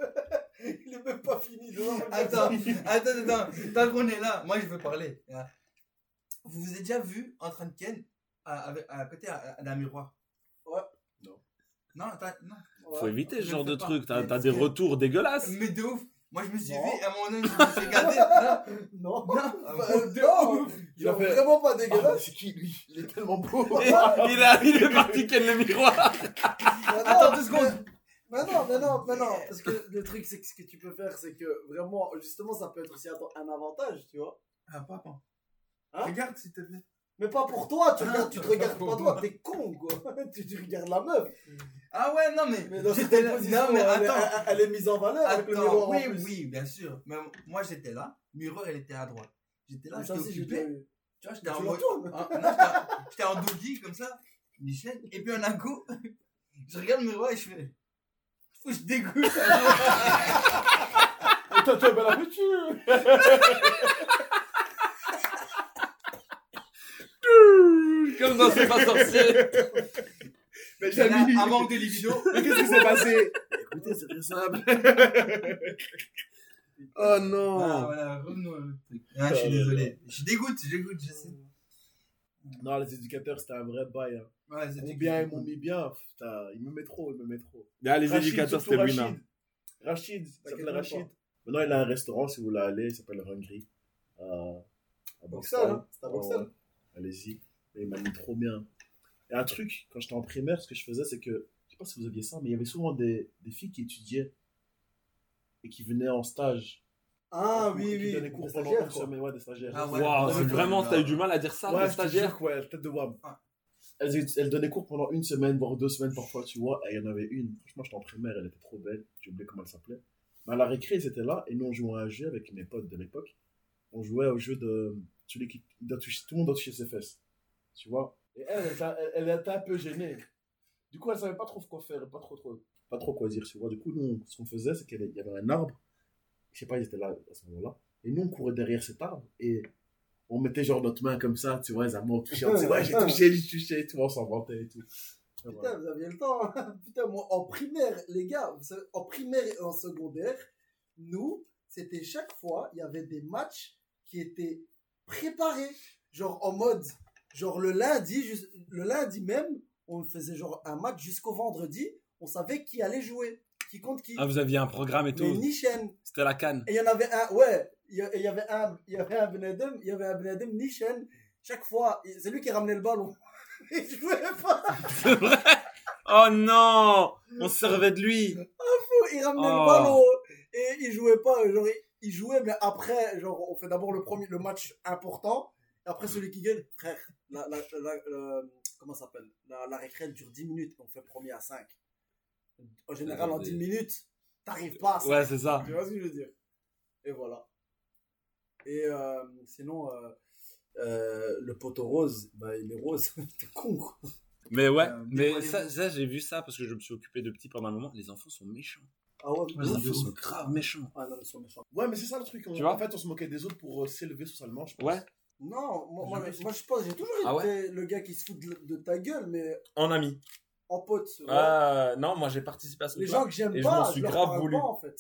Il est même pas fini Attends, attends, attends. Tant qu'on est là, moi je veux parler. Vous vous êtes déjà vu en train de ken à, à côté à- à- d'un miroir? Non, attends, non. Ouais. Faut éviter ce genre de pas. truc. T'as t'as des retours dégueulasses. Mais de ouf. Moi je me suis Non. vu et à un moment donné, je me suis [LAUGHS] regardé. Non, Non, non. Bah, de non, ouf. Il a fait- vraiment pas Ah, dégueulasse. c'est qui lui? Il est tellement beau. Et [LAUGHS] il, a, il est parti ken le [LAUGHS] miroir. Attends deux secondes. Mais non, mais non, mais non, parce que le truc, c'est que ce que tu peux faire, c'est que vraiment, justement, ça peut être aussi un un avantage, tu vois. Ah, papa. Hein? Regarde s'il te plaît. Mais pas pour toi, tu, Ah, regardes, tu te pas regardes pas toi, t'es con, quoi. [LAUGHS] tu, tu regardes la meuf. Ah ouais, non mais. Mais dans cette là- position, Non mais elle, est- attends. elle- elle est mise en valeur avec le miroir Attends, en oui, plus. oui, bien sûr. Mais moi j'étais là, miroir elle était à droite. J'étais là, j'étais occupé. Tu vois, j'étais en mode. non, j'étais en- doggy comme ça, Michel. Et puis un coup, [LAUGHS] je regarde le miroir et je fais. Faut que je dégoûte. [LAUGHS] Toi, tu as belle Comme dans C'est pas sorcier. [LAUGHS] Mais J'ai Jamy, un manque de libido. mais qu'est-ce qui s'est passé [LAUGHS] Écoutez, c'est très simple. [LAUGHS] oh Ah non. voilà, revenons à l'autre truc. Ah, je suis désolé. Je dégoûte, je dégoûte, je sais. Non, les éducateurs, c'était un vrai bail. Hein. Ouais, c'était Combien ils m'ont mis bien. Putain, ils me mettent trop, ils me mettent trop. Là, les Rachid, éducateurs, c'était Luna. Rachid. Rachid, il s'appelle Rachid. Maintenant, il a un restaurant, si vous voulez aller, il s'appelle Hungry. À, à Bruxelles, hein. C'est à Bruxelles. ouais. Allez-y. Et il m'a mis trop bien. Et un truc, quand j'étais en primaire, ce que je faisais, c'est que, je sais pas si vous aviez ça, mais il y avait souvent des, des filles qui étudiaient et qui venaient en stage. Ah Qui oui, oui. donnaient cours des pendant stagiaires, une semaine, ouais, des stagiaires. Ah ouais. C'est ouais, vraiment, t'as eu du mal à dire ça, ouais, le je te stagiaire. jure, ouais, tête de WAM. Ah. Elles, elles donnaient cours pendant une semaine, voire deux semaines parfois, tu vois. Et il y en avait une, franchement, j'étais en primaire, elle était trop belle. J'ai oublié comment elle s'appelait. Mais à la récré, ils étaient là et nous, on jouait à un jeu avec mes potes de l'époque. On jouait au jeu de celui qui doit toucher, tout le monde doit toucher ses fesses. Tu vois. Et elle, elle, était- elle, était un peu gênée. Du coup, elle savait pas trop quoi faire, pas trop, trop, pas trop quoi dire, tu vois. Du coup, nous, ce qu'on faisait, c'est qu'il y avait- un arbre. Je sais pas, ils étaient là à ce moment-là. Et nous, on courait derrière cet arbre et on mettait genre notre main comme ça, tu vois, les amants, on touchait, on disait, ouais, j'ai touché, j'ai touché, et tout, on s'en vantait et tout. Voilà. Putain, vous aviez le temps. hein. [LAUGHS] Putain, moi, en primaire, les gars, vous savez, en primaire et en secondaire, nous, c'était chaque fois, il y avait des matchs qui étaient préparés. Genre en mode, genre le lundi, le lundi même, on faisait genre un match jusqu'au vendredi, on savait qui allait jouer, qui contre qui. Ah, vous aviez un programme et Mais tout. ni chaîne. C'était la canne. Et il y en avait un, ouais, il y avait un, il y avait un Benedem, il y avait un Benedem ni chaîne. Chaque fois, c'est lui qui ramenait le ballon. [LAUGHS] Il jouait pas. [LAUGHS] C'est vrai Oh non On se servait de lui. il ramenait Oh. le ballon et il jouait pas genre il, il jouait mais après genre on fait d'abord le premier le match important et après celui qui gagne frère la, la, la- la- comment s'appelle? La, la récré dure 10 minutes on fait premier à 5 en général en 10 minutes t'arrives pas à ça Ouais, c'est ça. tu vois ce que je veux dire? Et voilà et euh, sinon euh, euh, le poteau rose bah il est rose [LAUGHS] t'es con quoi. Mais ouais, Euh, mais ça, ça j'ai vu ça parce que je me suis occupé de petits pendant un moment. Les enfants sont méchants. ah ouais, Les enfants sont grave méchants. ah non ils sont méchants Ouais, mais c'est ça le truc. On, Tu vois? en fait, on se moquait des autres pour euh, s'élever socialement, je pense. Ouais, non moi, moi, Je- moi, je pense j'ai toujours été Ah ouais le gars qui se fout de, de ta gueule mais en ami. en pote ouais. Ah, non, moi j'ai participé à ce les gens que j'aime je pas, m'en je, suis leur grave parle voulu. pas en fait.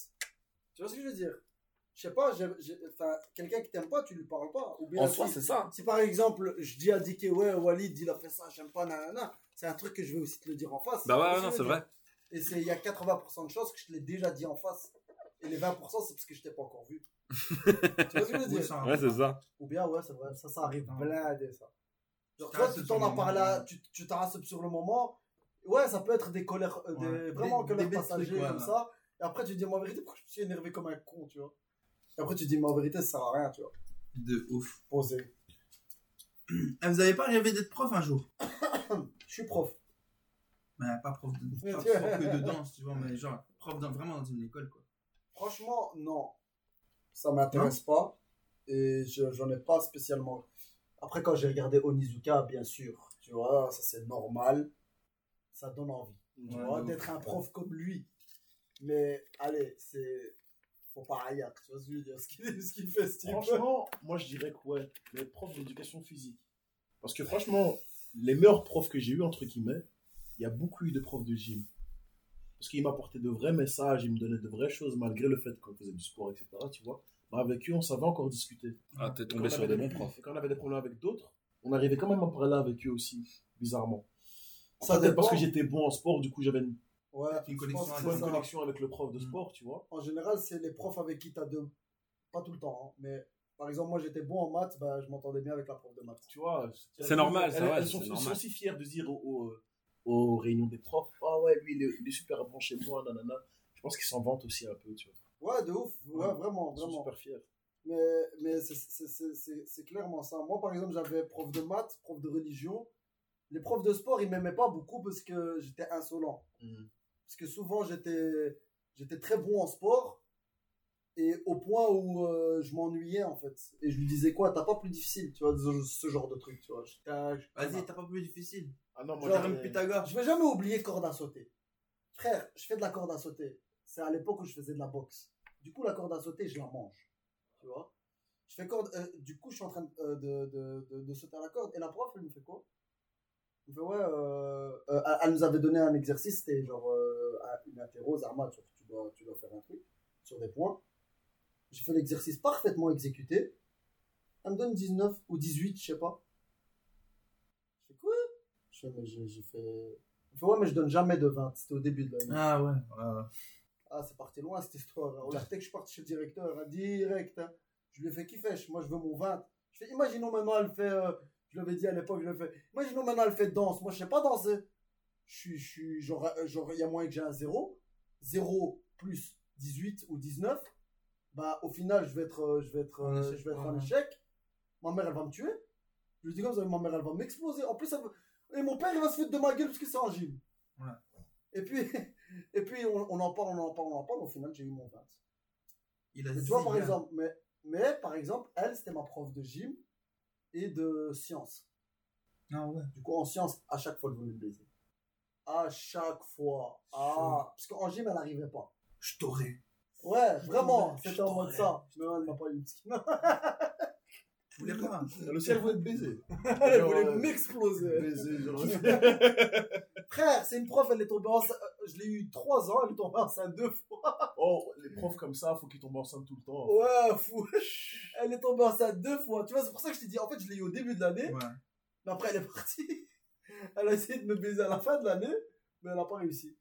Tu vois ce que je veux dire? Je sais pas, quelqu'un qui t'aime pas, tu lui parles pas. Ou bien En si, soi, c'est ça. si par exemple, je dis à Dicky, ouais, Walid, il a fait ça, j'aime pas, nanana, c'est un truc que je vais aussi te le dire en face. Bah ouais, non, c'est vrai. Et c'est- il y a 80% de chances que je te l'ai déjà dit en face. Et les 20%, c'est parce que je t'ai pas encore vu. [LAUGHS] tu vois ce que je veux dire? Ouais, c'est ça. Ou bien, ouais, c'est vrai, ça, ça arrive blindé, ça. Genre, Tu toi, tu t'en as parlé, tu tu t'arrêtes sur le moment. Ouais, ça peut être des colères, euh, des, Ouais. vraiment Des- colères des bêtes passagères trucs, ouais, comme ouais. ça. Et après, tu dis, mais en vérité, pourquoi je me suis énervé comme un con, tu vois? Et après, tu dis, mais en vérité, ça sert à rien, tu vois. De ouf. Posé. Ah, vous avez pas rêvé d'être prof un jour? [COUGHS] Je suis prof. Bah, pas prof de, Mais [LAUGHS] pas prof que de danse, tu vois, mais genre prof dans, vraiment dans une école, quoi. Franchement, non. Ça m'intéresse pas. Et je- j'en ai pas spécialement. Après, quand j'ai regardé Onizuka, bien sûr, tu vois, ça c'est normal. Ça donne envie. Tu Ouais, vois, de d'être un prof comme lui. Mais allez, c'est. Faut pas haïr, tu vois ce que je veux dire. Ce qu'il ce qu'il fait, ce type. Franchement, moi je dirais que ouais, les profs d'éducation physique. Parce que franchement, les meilleurs profs que j'ai eu entre guillemets, il y a beaucoup eu de profs de gym. Parce qu'ils m'apportaient de vrais messages, ils me donnaient de vraies choses malgré le fait qu'on faisait du sport, etc. Tu vois. Mais avec eux, on savait encore discuter. Ah, t'es tombé on sur avait des bons profs. Quand on avait des problèmes avec d'autres, on arrivait quand même à parler avec eux aussi, bizarrement. Ça parce que j'étais bon en sport, du coup j'avais une Ouais, Une connexion ça. connexion avec le prof de Mm. sport, tu vois. En général, c'est les profs avec qui t'as deux. Pas tout le temps, hein, mais par exemple, moi j'étais bon en maths, bah, je m'entendais bien avec la prof de maths. Tu vois. C'est normal, ça, elles, ouais, elles sont, normal. sont si fiers de dire aux, aux, réunions des profs, ah ouais, lui il est, il est super bon chez moi, nanana. Je pense qu'ils s'en vantent aussi un peu, tu vois. Ouais, de ouf, ouais, Ouais. vraiment, vraiment. super fiers. Mais, mais c'est- c'est- c'est c'est- c'est clairement ça. Moi, par exemple, j'avais prof de maths, prof de religion. Les profs de sport, ils m'aimaient pas beaucoup parce que j'étais insolent. Parce que souvent, j'étais j'étais très bon en sport. Et au point où euh, je m'ennuyais, en fait. Et je lui disais quoi, t'as pas plus difficile, tu vois, ce, genre de truc, tu vois. J'étais- Vas-y, t'as pas plus difficile. Ah non, moi Genre, Même Pythagore. Je vais jamais oublier corde à sauter. Frère, je fais de la corde à sauter. C'est à l'époque où je faisais de la boxe. Du coup, la corde à sauter, je la mange. Tu vois? Je fais corde. euh, du coup, je suis en train de, euh, de, de, de- de sauter à la corde. Et la prof, elle me fait quoi? Elle me fait, ouais, euh, euh, elle- elle nous avait donné un exercice. C'était genre euh, un- une interro, Zarma, tu, tu dois, tu dois faire un truc sur des points. J'ai fait l'exercice parfaitement exécuté. Elle me donne 19 ou 18, je sais pas. Fais fais, mais j'ai fait. Ouais, mais je donne jamais de 20. C'était au début de l'année. Ah ouais. ouais. Ah, c'est parti loin cette histoire. On dès que je suis parti chez le directeur, hein, direct. hein. Je lui ai fait kiffer. Moi, je veux mon 20. Je fais, imaginons maintenant, elle fait. euh, je l'avais dit à l'époque, je l'ai fait. Imaginons maintenant, elle fait danse. Moi, je sais pas danser. Je suis, je suis genre, euh, genre, il y a moyen que j'ai un 0. 0 plus 18 ou 19. Bah, au final, je vais être, euh, je vais être, En euh, échec, je vais être ouais. échec. Ma mère, elle va me tuer. Je lui dis comme ça, ma mère, elle va m'exploser. En plus, elle va- et mon père, il va se foutre de ma gueule parce que c'est en gym. Ouais. Et puis, [LAUGHS] et puis on, on en parle, on en parle, on en parle. Au final, j'ai eu mon 20. Il a Mais tu vois, par exemple, mais, mais par exemple, elle, c'était ma prof de gym et de sciences. Ah ouais. Du coup, en sciences, à chaque fois, elle voulait me baiser. À chaque fois. Ah, parce qu'en gym, elle n'arrivait pas. Je t'aurais. Ouais, vraiment, c'était en mode ça. Non, elle m'a pas eu le ski. [LAUGHS] Je voulais pas. [LAUGHS] Le cerveau est baisé. [LAUGHS] Elle Genre, voulait euh, m'exploser. [LAUGHS] Baisé, genre. Frère, c'est une prof, elle est tombée enceinte. euh, Je l'ai eu 3 ans, elle est tombée enceinte deux fois. Oh, les profs comme ça, faut qu'ils tombent enceintes tout le temps. Ouais, fou. Elle est tombée enceinte deux fois. Tu vois, c'est pour ça que je t'ai dit, en fait, je l'ai eu au début de l'année. Ouais. Mais après, elle est partie. Elle a essayé de me baiser à la fin de l'année, mais elle n'a pas réussi.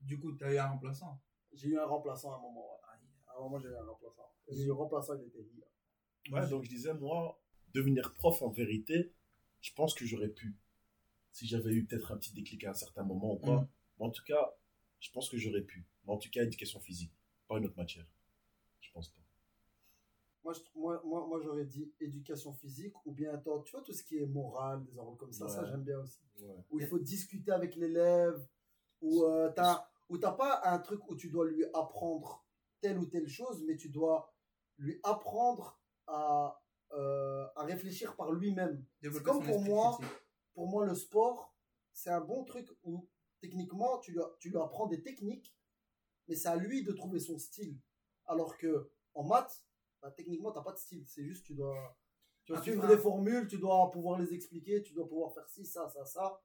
Du coup, t'as eu un remplaçant? J'ai eu un remplaçant à un moment, ouais. À un moment, j'ai eu un remplaçant. J'ai eu un remplaçant, il était hier. Ouais, donc je disais, moi, devenir prof, en vérité, je pense que j'aurais pu. Si j'avais eu peut-être un petit déclic à un certain moment ou quoi. Mhm. Mais en tout cas, je pense que j'aurais pu. Mais en tout cas, éducation physique, pas une autre matière. Je pense pas. Moi, je- moi, moi, moi j'aurais dit éducation physique ou bien, attends, tu vois, tout ce qui est moral, des rôles comme ça, ça, j'aime bien aussi. Ouais. Où il faut discuter avec l'élève, où euh, t'as où t'as pas un truc où tu dois lui apprendre telle ou telle chose, mais tu dois lui apprendre à, euh, à réfléchir par lui-même. Comme pour moi, critique. pour moi, le sport, c'est un bon truc où, techniquement, tu lui, tu lui apprends des techniques, mais c'est à lui de trouver son style. Alors que en maths, bah, techniquement, t'as pas de style. C'est juste, tu dois, tu dois Ah, suivre des formules, tu dois pouvoir les expliquer, tu dois pouvoir faire ci, ça, ça, ça.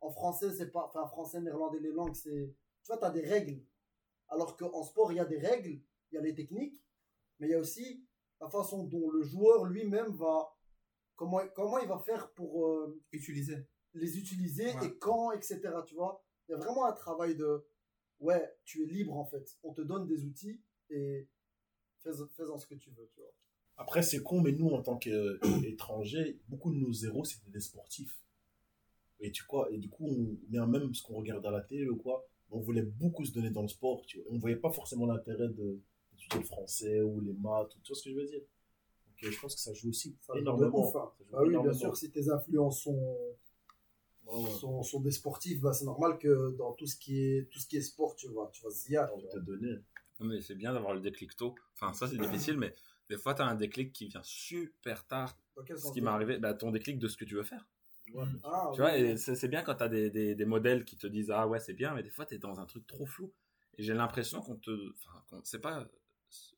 En français, c'est pas, enfin, français, néerlandais, les langues, c'est, tu vois, t'as des règles. Alors qu'en sport, il y a des règles, il y a les techniques, mais il y a aussi la façon dont le joueur lui-même va, comment, comment il va faire pour, euh, Utiliser. les utiliser Ouais. et quand, etc. Tu vois, il y a vraiment un travail de ouais, tu es libre en fait. On te donne des outils et fais- fais-en ce que tu veux, tu vois. Après, c'est con, mais nous, en tant qu'étrangers, beaucoup de nos zéros, c'était des sportifs. Et tu quoi, et du coup, on, bien même ce qu'on regarde à la télé ou quoi, on voulait beaucoup se donner dans le sport, tu vois. On voyait pas forcément l'intérêt de d'étudier le français ou les maths, ou tu vois ce que je veux dire. Donc, euh, je pense que ça joue aussi Ça joue de énormément. ouf, hein. Ça joue Bah oui, bien sûr, si tes influences sont, Ouais, ouais. sont, sont des sportifs, bah, c'est normal que dans tout ce qui est, tout ce qui est sport, tu vois, tu vas te donner. Non, Mais c'est bien d'avoir le déclic tôt. Enfin, ça, c'est difficile, mais des fois, tu as un déclic qui vient super tard. Ce qui m'est arrivé, bah, ton déclic de ce que tu veux faire. Ouais, Ah, Tu oui. vois, et c'est c'est bien quand tu as des, des, des modèles qui te disent Ah ouais, c'est bien, mais des fois, tu es dans un truc trop flou. Et j'ai l'impression qu'on te, enfin, qu'on- c'est pas,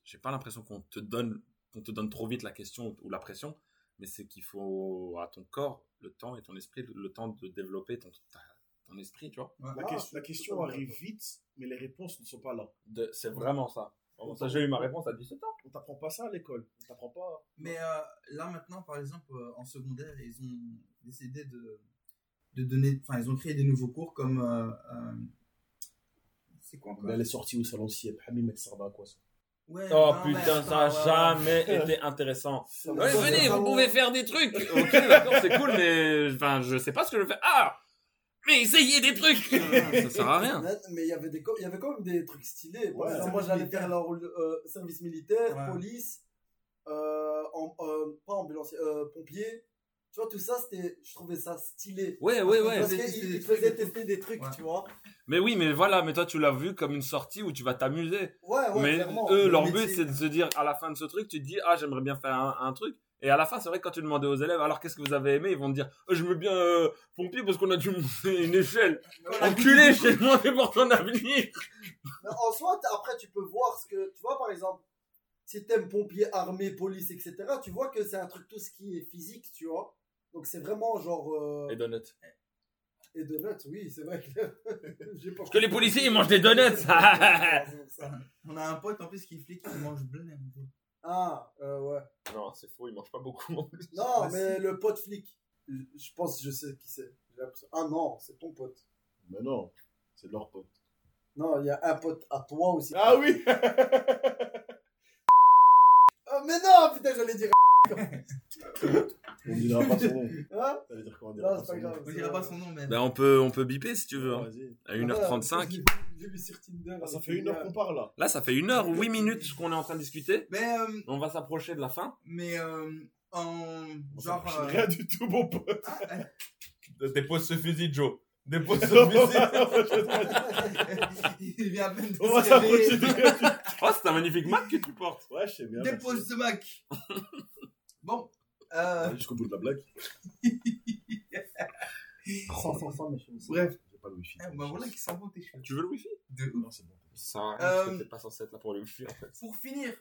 j'ai pas l'impression qu'on te donne, qu'on te donne trop vite la question ou la pression, mais c'est qu'il faut à ton corps le temps et ton esprit le temps de développer ton, ta- ton esprit, tu vois. La, Ah, la question arrive vite, mais les réponses ne sont pas là. De- c'est vraiment ça. Vraiment, ça, j'ai eu ma réponse à 17 ans. On t'apprend pas ça à l'école. On t'apprend pas. Mais euh, là maintenant, par exemple, euh, en secondaire, ils ont décidé de, de donner, enfin, ils ont créé des nouveaux cours comme, euh, euh, c'est quoi encore? Elle est sortie au salon Sieb. Hamim et Sarda, quoi ça. Ouais, Oh non, putain, ça a ouais. jamais [LAUGHS] été intéressant. Ouais, venez, vous pouvez faire des trucs. Ok, d'accord, c'est cool, mais enfin, je sais pas ce que je fais. Ah, mais essayez des trucs. ça sert à rien. Mais- il y avait des, il y avait quand même des trucs stylés. Exemple, moi, j'allais faire leur euh, service militaire, Ouais. police, euh, en- euh, pas ambulancier, euh, pompier. Tu vois, tout ça, c'était, je trouvais ça stylé. Ouais, ouais, ouais. Parce Ils qu'ils faisaient tester ils des te trucs faisaient et tout. tester des trucs, Ouais. tu vois. Mais oui, mais voilà, mais toi tu l'as vu comme une sortie où tu vas t'amuser. Ouais, ouais, mais clairement. eux, Le leur but c'est de se dire à la fin de ce truc, tu te dis ah j'aimerais bien faire un, un truc. Et à la fin, c'est vrai que quand tu demandais aux élèves alors qu'est-ce que vous avez aimé, ils vont te dire Oh, je veux bien euh, pompier parce qu'on a dû [LAUGHS] monter une échelle. Enculé, j'ai demandé pour ton avenir. Mais en soi, après, tu peux voir ce que. Tu vois, par exemple, si t'aimes pompier, armée, police, etc., tu vois que c'est un truc tout ce qui est physique, tu vois. Donc c'est vraiment genre. euh, Et donuts. Et donuts, oui, c'est vrai que. [LAUGHS] Parce que les policiers ils mangent des donuts. [LAUGHS] On a un pote en plus qui est flic qui mange blindé. ah, euh, ouais. non, c'est faux, ils mangent pas beaucoup. Non, Bah, mais le pote flic, je je pense que je sais qui c'est. Ah non, c'est ton pote. Mais non, c'est leur pote. Non, il y a un pote à toi aussi. Ah oui [LAUGHS] Ah, mais non, putain, j'allais dire. On dira pas son nom. [LAUGHS] Hein Ça veut dire quoi On dira Non, pas son pas nom. grave. On dira pas son nom, mais. Ben on peut on peut biper si tu veux. hein. Vas-y. À 1h35. J'ai- J'ai vu sur Tinder. Ah, ça fait une heure qu'on parle là. Là, ça fait une heure 8 minutes qu'on est en train de discuter. Mais, euh, On va s'approcher de la fin. mais euh, en genre. Euh, Rien du tout, mon pote. [LAUGHS] Dépose ce fusil, Joe. Dépose [LAUGHS] ce On il vient à peine de va se s'approcher des Oh, c'est un magnifique Mac que tu portes. Ouais, je sais bien. Dépose ce Mac. Euh. Jusqu'au bout de la blague. [LAUGHS] Sans, sans, sans, mais je suis- bref. J'ai pas le wifi. Eh, bah voilà qui s'en tes cheveux. Tu veux le wifi? De ouf. Non, c'est bon. Ça Euh, t'es pas censé être là pour le wifi en fait. Pour finir.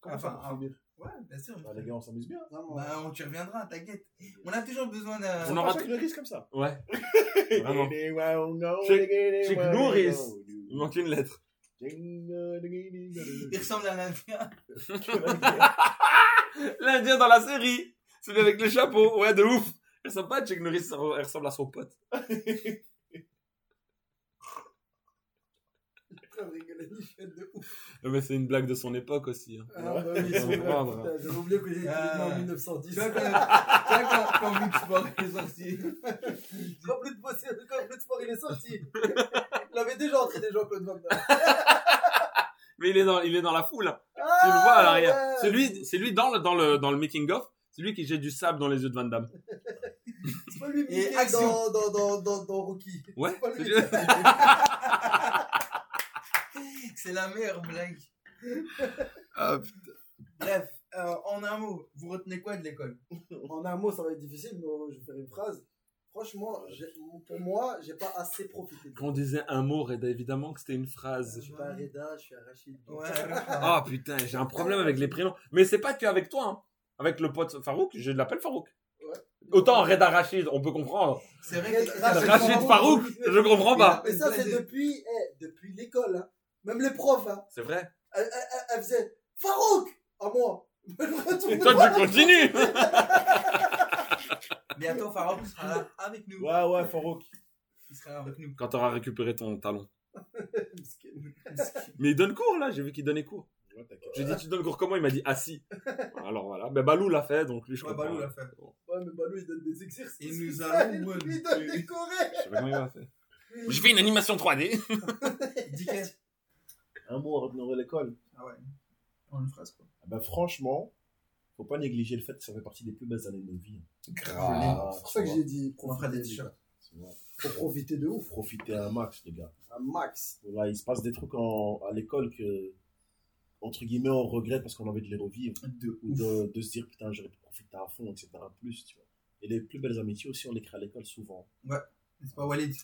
Comment Enfin, ça, pour ah, finir? Ouais, bien sûr. Ah, Les gars, on s'amuse bien. Vraiment. Bah, on t'y reviendra, t'inquiète. On a toujours besoin d'un. On aura aura le risque comme ça. Ouais. [LAUGHS] Vraiment. Check- Nouris. Il manque une lettre. Il ressemble à l'Indien. [LAUGHS] L'Indien dans la série. Celui avec le chapeau. Ouais, de ouf. Il ressemble pas à Chuck Norris, il ressemble à son pote. Ouais, Mais c'est une blague de son époque aussi. hein. Ah, bah oui, prendre. putain, J'avais oublié que j'ai été en Tu 1910. vois, quand, tu vois, [LAUGHS] quand, quand Sport est sorti. Quand plus de sport il est sorti. Il avait déjà entraîné Jean-Claude Van Damme. Mais il est dans, il est dans la foule. hein. Ah, Tu le vois à l'arrière. ouais. C'est lui, c'est lui dans le, dans le, dans le making of. C'est lui qui jette du sable dans les yeux de Van Damme. C'est pas lui Mickey dans, dans, dans, dans, dans Rocky. Ouais. C'est pas c'est lui. lui. [LAUGHS] C'est la meilleure blague. Ah, putain. Bref, euh, en un mot, vous retenez quoi de l'école? En un mot, ça va être difficile, mais je vais faire une phrase. Franchement, j'ai- pour moi, j'ai pas assez profité. Quand on disait un mot, Reda, évidemment que c'était une phrase. Je suis pas Reda, je suis Rachid. Ouais. Ah putain, j'ai un problème avec les prénoms. Mais c'est pas qu'avec toi, hein. Avec le pote Farouk, je l'appelle Farouk. Ouais. Autant Reda Rachid, on peut comprendre. C'est vrai que. Rachid Rachid Farouk, je comprends pas. Mais ça, c'est depuis, eh, depuis l'école. Hein. Même les profs, hein. C'est vrai. elles- elles faisaient Farouk à moi. [LAUGHS] Retourne Toi, tu continues. [LAUGHS] Bientôt, Farouk sera là avec nous. Ouais, ouais, Farouk. Il sera là avec nous. Quand t'auras récupéré ton talon. [LAUGHS] Mais il donne cours, là. J'ai vu qu'il donnait cours. Ouais. J'ai dit, tu donnes cours comment? Il m'a dit assis. [LAUGHS] Alors voilà. Ben, Balou l'a fait, donc lui, je Ouais, comprends. Balou l'a fait. Ouais, mais Balou, il donne des exercices. Il nous tout a ça, loué. Il il donne des. Je sais pas comment il l'a fait. J'ai fait une animation 3D. [LAUGHS] Dickens. Un mot à retenir de l'école. Ah ouais. En une phrase, quoi. Ah ben, franchement, faut pas négliger le fait que ça fait partie des plus belles années de notre vie. Grave. C'est pour ça que j'ai dit On fera des profiter. t-shirts. C'est vrai. Faut profiter de ouf. Profiter un max, les gars. Un max. Voilà, il se passe des trucs en- à l'école que, entre guillemets, on regrette parce qu'on a envie de les revivre. De Ou de, de se dire, putain, j'aurais pu profiter à fond, etc. Plus, tu vois. Et les plus belles amitiés aussi, on les crée à l'école souvent. N'est-ce pas, Walid?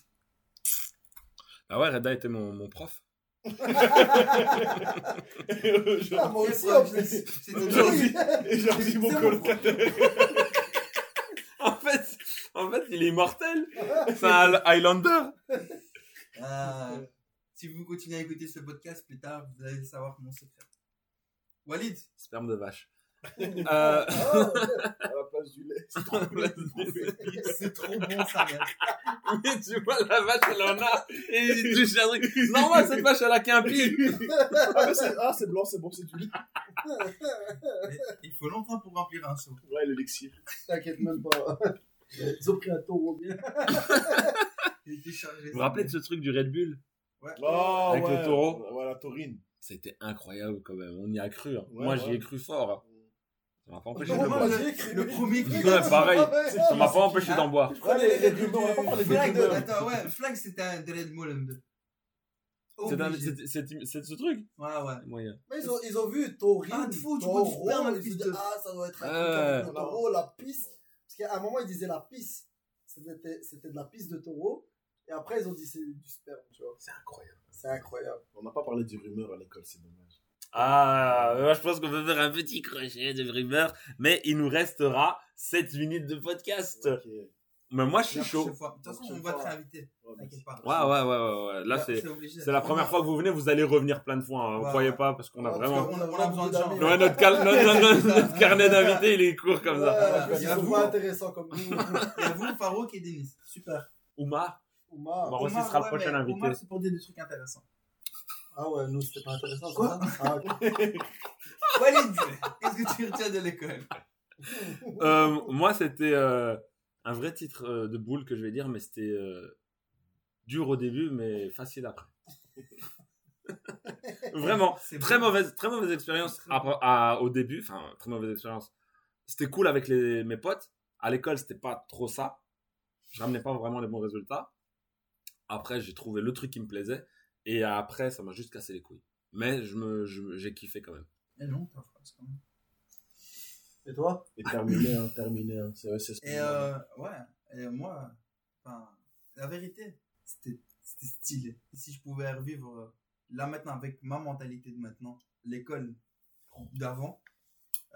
Ah ouais, Reda était mon, mon prof. [LAUGHS] Ah, moi aussi, en plus. mon colocataire. [LAUGHS] En fait, en fait, il est immortel. [LAUGHS] C'est un Highlander. Euh, si vous continuez à écouter ce podcast plus tard, vous allez savoir mon secret. Walid, Sperme de vache. [LAUGHS] Euh, Ah, À la place du lait. C'est trop bon ça, merde. Mais tu vois, la vache, elle en a. Et il touche un truc. [LAUGHS] Normal, cette vache, elle a qu'un pied. Ah, c'est ah, c'est blanc, c'est bon, c'est du lait. Il faut longtemps pour remplir un seau. Ouais, l'élixir. T'inquiète même pas. Ils ont pris un taureau bien. Il était chargé. Vous vous rappelez de ce truc du Red Bull? Ouais. Oh, Avec ouais. le taureau. La taurine. C'était incroyable quand même. On y a cru. hein. Ouais, Moi, ouais. j'y ai cru fort. hein. Ça m'a pas empêché Non, de boire. le- premier qui- Ouais, pareil. Ça m'a pas empêché d'en boire. Attends, ouais, Flag c'était un de Red Bull M2. C'est ce truc Ouais, ouais. Moyen. Mais ils ont, ils ont vu taurine, Ah, de fou, tu taureau, vois du sperme, ils se disent, ah, ça doit être un truc avec le taureau, la pisse. Parce qu'à un moment, ils disaient la pisse. C'était c'était de la pisse de taureau. Et après, ils ont dit c'est du sperme, tu vois. C'est incroyable. C'est incroyable. On n'a pas parlé du rumeur à l'école, c'est dommage. Ah, moi, je pense qu'on peut faire un petit crochet de rumeur, mais il nous restera 7 minutes de podcast. Mais moi, je suis chaud. De toute façon, on va te réinviter. Ouais, T'inquiète pas. Ouais, ouais, ouais. Là, c'est, la première fois que vous venez, vous allez revenir plein de fois. Hein. Vous Ouais, croyez ouais. pas, parce qu'on a vraiment. On a- on a besoin de gens. Ouais, notre, cal- [LAUGHS] notre, notre- notre carnet d'invités, il est court comme ça. Ils sont vous. pas intéressants comme nous. Il y a vous, Farouk et Denis. Super. Oumar, Oumar. Omar aussi Omar, sera le ouais, prochain mais invité. Omar, c'est pour dire des trucs intéressants. Ah ouais, nous, c'était pas intéressant. Quoi ça Ah. [LAUGHS] Walid, qu'est-ce que tu retiens de l'école? Euh, moi, c'était euh, un vrai titre euh, de boule que je vais dire, mais c'était euh, dur au début, mais facile après. [LAUGHS] Vraiment, très bon. mauvaise, très mauvaise expérience à- à- au début. Enfin, très mauvaise expérience. C'était cool avec les, mes potes. À l'école, c'était pas trop ça. Je ramenais pas vraiment les bons résultats. Après, j'ai trouvé le truc qui me plaisait. Et après, ça m'a juste cassé les couilles. Mais je me, j'ai kiffé quand même. Eh non, ta phrase, quand même. Et toi? Et terminé, hein, terminé. Hein. C'est c'est ce Et euh, ouais, et moi, enfin, la vérité, c'était c'était stylé. Et si je pouvais revivre euh, là maintenant avec ma mentalité de maintenant, l'école d'avant,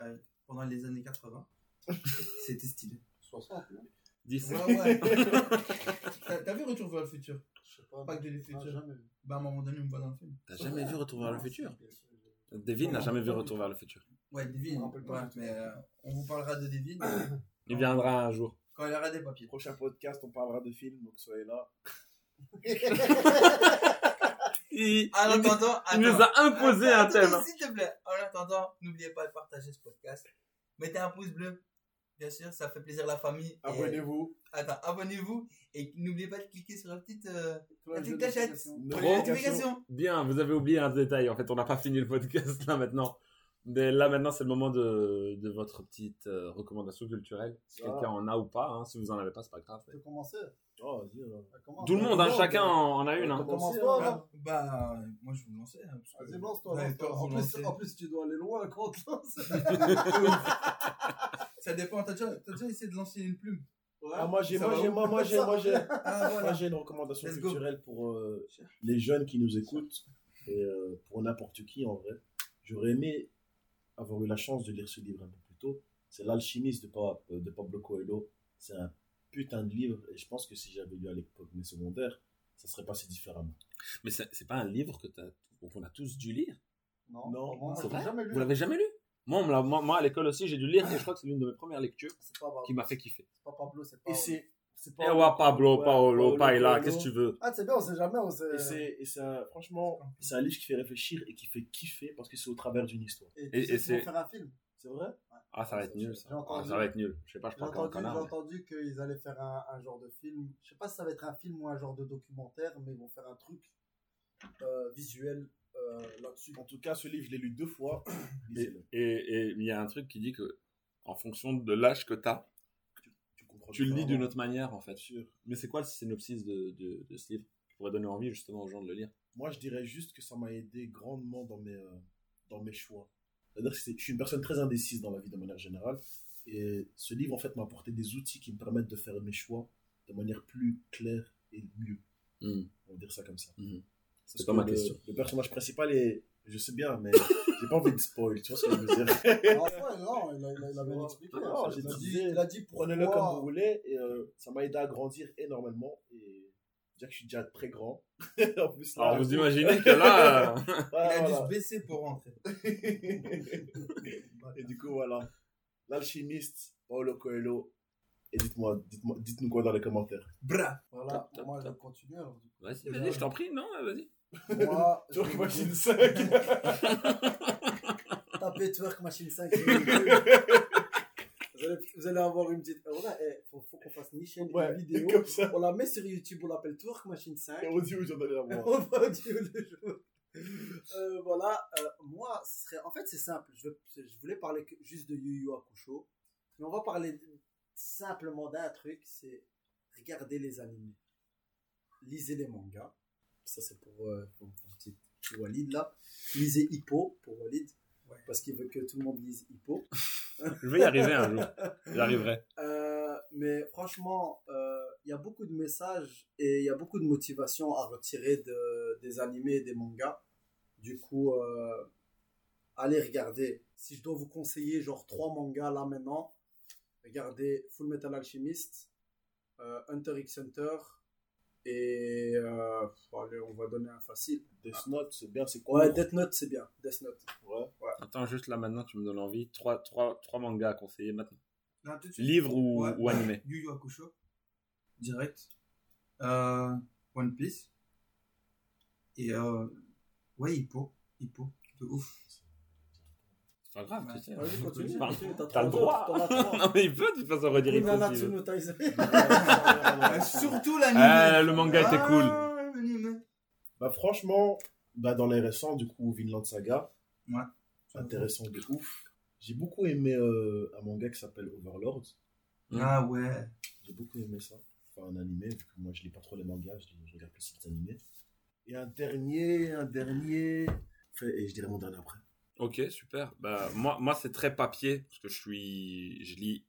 euh, pendant les années 80, [LAUGHS] c'était stylé. 60, non? 10. Ouais, ouais. [LAUGHS] T'as t'as vu Retour vers le futur? Je sais pas. Pas que de le Non, futur. jamais vu. Bah à un moment donné, on me voit dans le film. T'as jamais vu Retour vers le futur? Devin n'a jamais vu Retour vers le futur. Ouais, Devin, rappelle pas ouais, tout. mais euh, on vous parlera de Devin [COUGHS] Il viendra un jour. quand il aura des papiers. Prochain podcast, on parlera de films, donc soyez là. Il, En il- attendant, il nous a imposé un Attends, thème. S'il te plaît, en attendant, n'oubliez pas de partager ce podcast. Mettez un pouce bleu, bien sûr, ça fait plaisir à la famille. Et, Abonnez-vous. attends, abonnez-vous et n'oubliez pas de cliquer sur la petite, euh, la petite cachette pour Trop. les notifications. Bien, vous avez oublié un détail. En fait, on n'a pas fini le podcast là maintenant. Mais là maintenant, c'est le moment de, de votre petite euh, recommandation culturelle. Si Ah. quelqu'un en a ou pas, hein. si vous en avez pas, c'est pas grave. Tu peux commencer Oh, vas-y. Bah, commence. Tout le monde, hein, chacun mais- en, en a une. Hein. Commence Commencez, toi, hein. là. Bah, moi je vais vous lancer. hein, Vas-y, lance-toi. En plus, lancer. en plus, tu dois aller loin quand on te lance. [LAUGHS] Ça dépend, t'as déjà, t'as déjà essayé de lancer une plume? Ah, moi, j'ai, moi, j'ai, où? moi, moi, j'ai, moi, j'ai, [LAUGHS] Ah moi, voilà. j'ai une recommandation Let's go. culturelle pour euh, les jeunes qui nous écoutent et euh, pour n'importe qui en vrai. J'aurais aimé avoir eu la chance de lire ce livre un peu plus tôt. C'est L'Alchimiste de, Pa- de Pablo Coelho. C'est un putain de livre et je pense que si j'avais lu à l'époque mes secondaires, ça serait passé différemment. Mais c'est pas un livre que qu'on a tous dû lire? Non, Non, moi, j'ai vrai? jamais lu. Vous l'avez jamais lu? Moi, moi, moi, à l'école aussi, j'ai dû lire et je crois que c'est l'une de mes premières lectures pas qui m'a fait kiffer. C'est pas Pablo, c'est pas. Et c'est, c'est Eh ouais, Pablo, Ouais, Paolo, Paolo Paila, qu'est-ce que tu veux? Ah, c'est bien, on sait jamais. On sait... Et c'est, et c'est un- franchement, c'est un livre qui fait réfléchir et qui fait kiffer parce que c'est au travers d'une histoire. Et, Et- tu sais et c'est- faire un film. C'est vrai? Ah, ça va être nul, ça. J'ai entendu. Ah, ça va être nul. Je sais pas, je J'ai parle comme un entendu, j'ai qu'ils allaient faire un, un genre de film. Je sais pas si ça va être un film ou un genre de documentaire, mais ils vont faire un truc euh, visuel euh, là-dessus. En tout cas, ce livre, je l'ai lu deux fois. Et il y a un truc qui dit que, en fonction de l'âge que t'as, Tu comprends tu le lis d'une autre manière, en fait. Sûr. Mais c'est quoi le synopsis de, de, de ce livre qui pourrait donner envie, justement, aux gens de le lire? Moi, je dirais juste que ça m'a aidé grandement dans mes, euh, dans mes choix. C'est-à-dire que je suis une personne très indécise dans la vie de manière générale. Et ce livre, en fait, m'a apporté des outils qui me permettent de faire mes choix de manière plus claire et mieux. Hmm. On va dire ça comme ça. Mhm. C'est pas que ma le- question. Le personnage principal est. Je sais bien, mais j'ai pas envie de spoil. Tu vois ce que je veux dire soi, non, il a, il a- il a bien expliqué. Non, hein. j'ai il, dit- il a dit. Prenez-le comme vous voulez. Et euh, ça m'a aidé à grandir énormément. Et déjà que je suis déjà très grand. [LAUGHS] en plus, là, Alors vous imaginez que là, [LAUGHS] euh, Il Ah, a dû voilà. se baisser pour rentrer. [LAUGHS] et du coup, voilà. L'alchimiste, Paulo Coelho. Et dites-moi, dites-moi, dites-nous quoi dans les commentaires. Bra. Voilà, Top, top, moi je top. vais continuer. vas-y, vas-y, je t'en prie, non, vas-y. [LAUGHS] Moi, vous Machine dire- 5. Tapez Twerk Machine 5. vous allez, vous allez avoir une petite. Il faut, faut qu'on fasse une chaîne, Ouais, une vidéo. [LAUGHS] comme ça. On la met sur YouTube, on l'appelle Twerk Machine 5. Et on dit où j'en allais avoir. [LAUGHS] On va dire le jour. Euh, voilà, euh, moi, ce serait, en fait, c'est simple. Je, voulais parler juste de Yu Yu Hakusho, mais on va parler simplement d'un truc, c'est regarder les animés, lisez les mangas. Ça, c'est pour, euh, pour, pour petit, petit Walid là. Lisez Hippo pour Walid, Ouais. parce qu'il veut que tout le monde lise Hippo. Je vais y arriver un jour. J'arriverai. Euh, mais franchement, euh, il y a beaucoup de messages et il y a beaucoup de motivation à retirer de, des animés et des mangas. Du coup, euh, allez regarder. Si je dois vous conseiller genre trois mangas là maintenant, regardez Full Metal Alchemist, euh, Hunter x Hunter et euh, allez, on va donner un facile. Death Note, c'est bien, c'est cool. Ouais, Death Note c'est bien. Death Note. Ouais. Attends, juste là maintenant, tu me donnes envie. Trois, trois, trois mangas à conseiller maintenant. Là, tout de suite. Livre ou, Ouais. ou animé Yu Yu Hakusho. Direct. Euh, One Piece. Et euh, ouais, Hippo. Hippo. De ouf. C'est pas grave, Ouais. tu sais. Vas-y, continue. Continue, t'as T'as le droit. [LAUGHS] non, mais il peut de toute façon redire il faut. Euh, surtout l'anime. Ah, le manga était cool. Ah, l'anime. Bah, franchement, bah, dans les récents, du coup, Vinland Saga. Ouais. Intéressant de ouf. J'ai beaucoup aimé euh, un manga qui s'appelle Overlord. Ah ouais. J'ai beaucoup aimé ça. Enfin, un animé, vu que moi je lis pas trop les mangas, je, je regarde plus les animés. Et un dernier, un dernier. Enfin, et je dirais mon dernier après. Ok, super. Bah, moi, moi c'est très papier, parce que je suis, je lis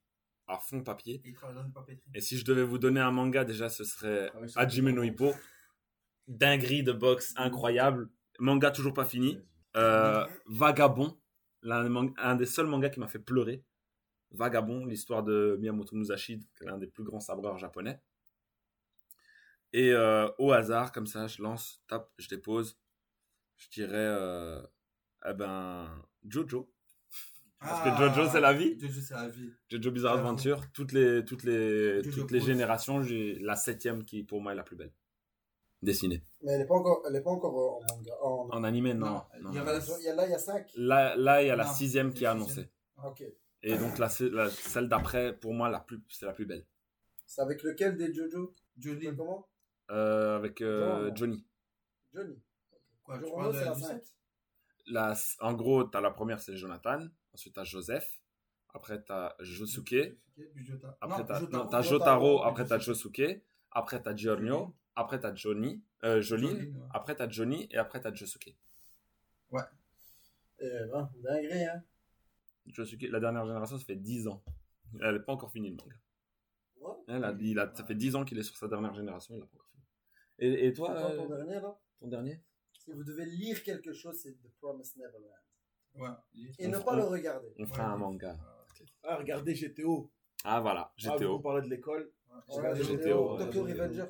à fond papier. Il travaille dans une papeterie. Et si je devais vous donner un manga, déjà, ce serait Ah Hajime no Hippo. Dinguerie de boxe incroyable. Manga toujours pas fini. Euh, Vagabond, un des seuls mangas qui m'a fait pleurer. Vagabond, l'histoire de Miyamoto Musashi, qui est l'un des plus grands sabreurs japonais. Et euh, au hasard, comme ça, je lance, tape, je dépose. Je dirais, euh, eh ben, Jojo. Parce que Jojo, c'est la vie. Ah, Jojo, c'est la vie. Jojo Bizarre. Adventure, toutes les, toutes les, Jojo toutes les générations, j'ai la septième qui pour moi est la plus belle. Dessinée. Mais elle n'est pas encore, elle est pas encore euh, en manga. En... En animé, non. Non, non, il y non. aura la- Il y a là, il y a 5. Là, là, il y a la sixième qui est annoncée. Ok. Et donc la, la- celle d'après, pour moi, la plus, c'est la plus belle. C'est avec lequel des Jojo? C'est Comment? Euh, avec euh. Johnny. Johnny. Quoi, Jojo, parles de c'est la la du 5. sept La, en gros, t'as la première, c'est Jonathan. Ensuite, t'as Joseph. Après, t'as Josuke. Jota. Après, Non, t'as Jotaro. Après, t'as Josuke. Josuke. Après, t'as Giorgio. Après, t'as Johnny. Euh, Joline. Ouais. Après, t'as Johnny. Et après, t'as Josuke. Eh ben, dinguerie, hein. Josuke, la dernière génération, ça fait 10 ans. Elle n'est pas encore finie le manga. Ouais. Elle a, il a, ça fait 10 ans qu'il est sur sa dernière génération, il l'a pas encore fini. Et, et toi, euh, ton dernier, là? ton dernier? Si vous devez lire quelque chose, c'est The Promised Neverland. Ouais. Et On ne pas le regarder. On fera un manga. Ah, regardez GTO. Ah voilà, Ah, vous GTO. parlez de l'école. Ouais, Regardez GTO, GTO. Tokyo GTO. Revengers.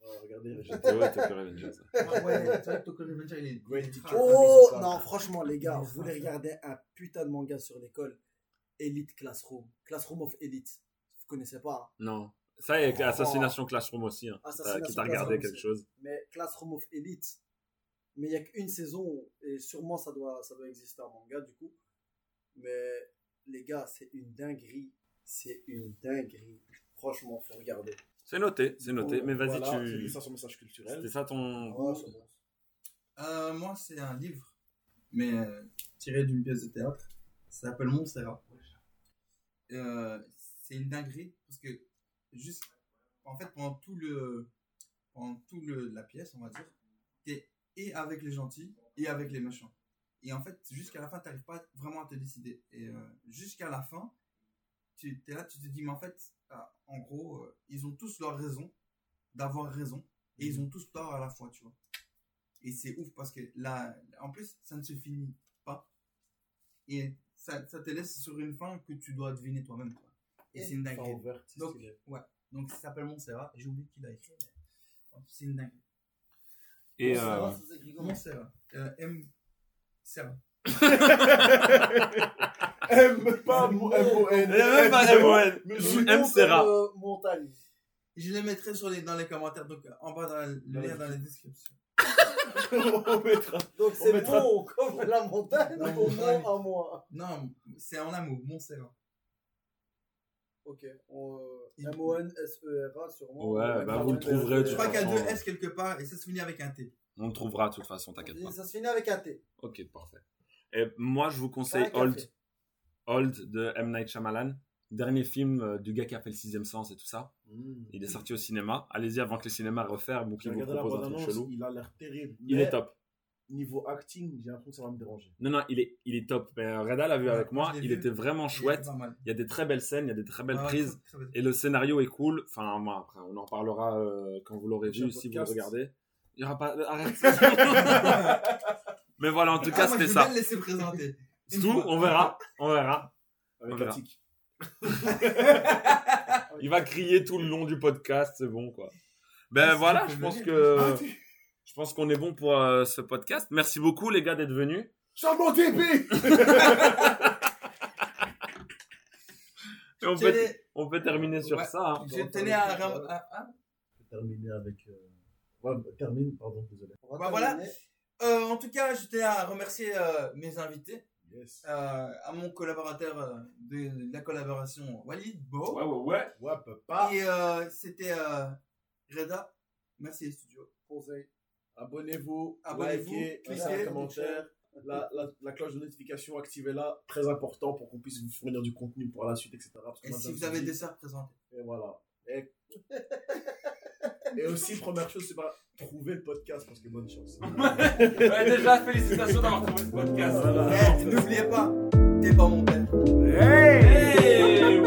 Ouais, regardez GTO et Tokyo Revengers. Ah ouais, c'est vrai que Tokyo Revenger, il est. Great est. Oh non, franchement, les gars, vous voulez regarder un putain de manga sur l'école? Elite Classroom. Classroom of Elite. Vous connaissez pas, hein? Non. Ça, et Assassination Classroom aussi. Hein, Assassination qui t'a regardé Classroom quelque aussi. chose. mais Classroom of Elite. Mais il n'y a qu'une saison et sûrement ça doit, ça doit exister en manga du coup. Mais les gars, c'est une dinguerie. C'est une dinguerie. Franchement, faut regarder. C'est noté, c'est noté. Mais vas-y, Voilà, c'était tu. ça son message culturel. C'était ça ton. Ouais. Euh, moi, c'est un livre, mais euh, tiré d'une pièce de théâtre. Ça s'appelle Montserrat. Euh, c'est une dinguerie parce que juste, en fait, pendant tout le, pendant tout le la pièce, on va dire, t'es et avec les gentils et avec les méchants. Et en fait, jusqu'à la fin, t'arrives pas vraiment à te décider. Et euh, jusqu'à la fin, tu es là, tu te dis, mais en fait, ah, en gros, euh, ils ont tous leur raison d'avoir raison et ils ont tous tort à la fois, tu vois. Et c'est ouf parce que là, en plus, ça ne se finit pas. Et ça, ça te laisse sur une fin que tu dois deviner toi-même. quoi. Et c'est une dinguerie. Donc, stylé. Donc ça s'appelle Montserrat. J'ai oublié qui l'a écrit. mais C'est une dinguerie. Et Ça va, euh, comment Montserrat. Euh, M. Serra. M, pas y a même pas. Mais Sinon, sinon, M. Serra. euh, montagne. Je les mettrai sur les, dans les commentaires, donc en bas dans, le lien dans la description. [LAUGHS] on mettra. Donc On c'est mettra- bon comme la montagne, au moins un mois. Non, c'est en un mot, Montserrat. Ok. on, euh, M-O-N-S-E-R-A sûrement. Ouais, bah, vous le un trouverez, Je crois qu'il y a deux euh, S quelque part et ça se finit avec un T. on le trouvera de toute façon, t'inquiète pas. Ça se finit avec un T. Ok, parfait. Et moi, je vous conseille Old. Old de M. Night Shyamalan. Dernier film euh, du gars qui a fait le sixième sens et tout ça. Il est sorti au cinéma. Allez-y avant que le cinéma refaire ou vous regardé la propose un truc chelou. il a l'air terrible. Il est top. Niveau acting, j'ai l'impression que ça va me déranger. Non, non, il est, il est top. Mais, euh, Reda l'a vu Ouais, avec moi. je Il vu. était vraiment chouette. Il y a des très belles scènes, il y a des très belles Ouais, prises. très- très belle. Et le scénario est cool. Enfin, moi, après, on en parlera euh, quand vous l'aurez vu, si vous le podcast. regardez. Il y aura pas. Arrête. [LAUGHS] Mais voilà, en tout Ah, cas, c'était je vais ça. bien le laisser présenter. C'est tout. On verra. On verra. Avec On la verra. tic. Il va crier tout le long du podcast, c'est bon, quoi. Ben Ah, voilà, je pense que. Je pense qu'on est bon pour euh, ce podcast. Merci beaucoup, les gars, d'être venus. Charbon TP [LAUGHS] Et on, peut, tenais- on peut terminer sur Ouais. ça. hein. Je tenais à. à- à- Terminer avec. euh, Ouais, termine, pardon, désolé. On va Bah, voilà. terminer. Euh, en tout cas, je tenais à remercier euh, mes invités, Yes. euh, à mon collaborateur euh, de, de la collaboration Walid Bo. Ouais, ouais, ouais. Ouais, papa. Et euh, c'était euh, Reda. Merci les studios. Conseil. Abonnez-vous, Abonnez-vous, likez, cliquez. laissez un commentaire. La, la, la cloche de notification, activez-la. Très important pour qu'on puisse vous fournir du contenu pour la suite, etc. Parce que Et si vous avez des sœurs présentées. Et voilà. Et... Et aussi, première chose, c'est pas trouver le podcast parce que bonne chance. [LAUGHS] Ouais, déjà, félicitations d'avoir trouvé ce podcast. Voilà. Eh, N'oubliez pas, t'es pas mon père. Hey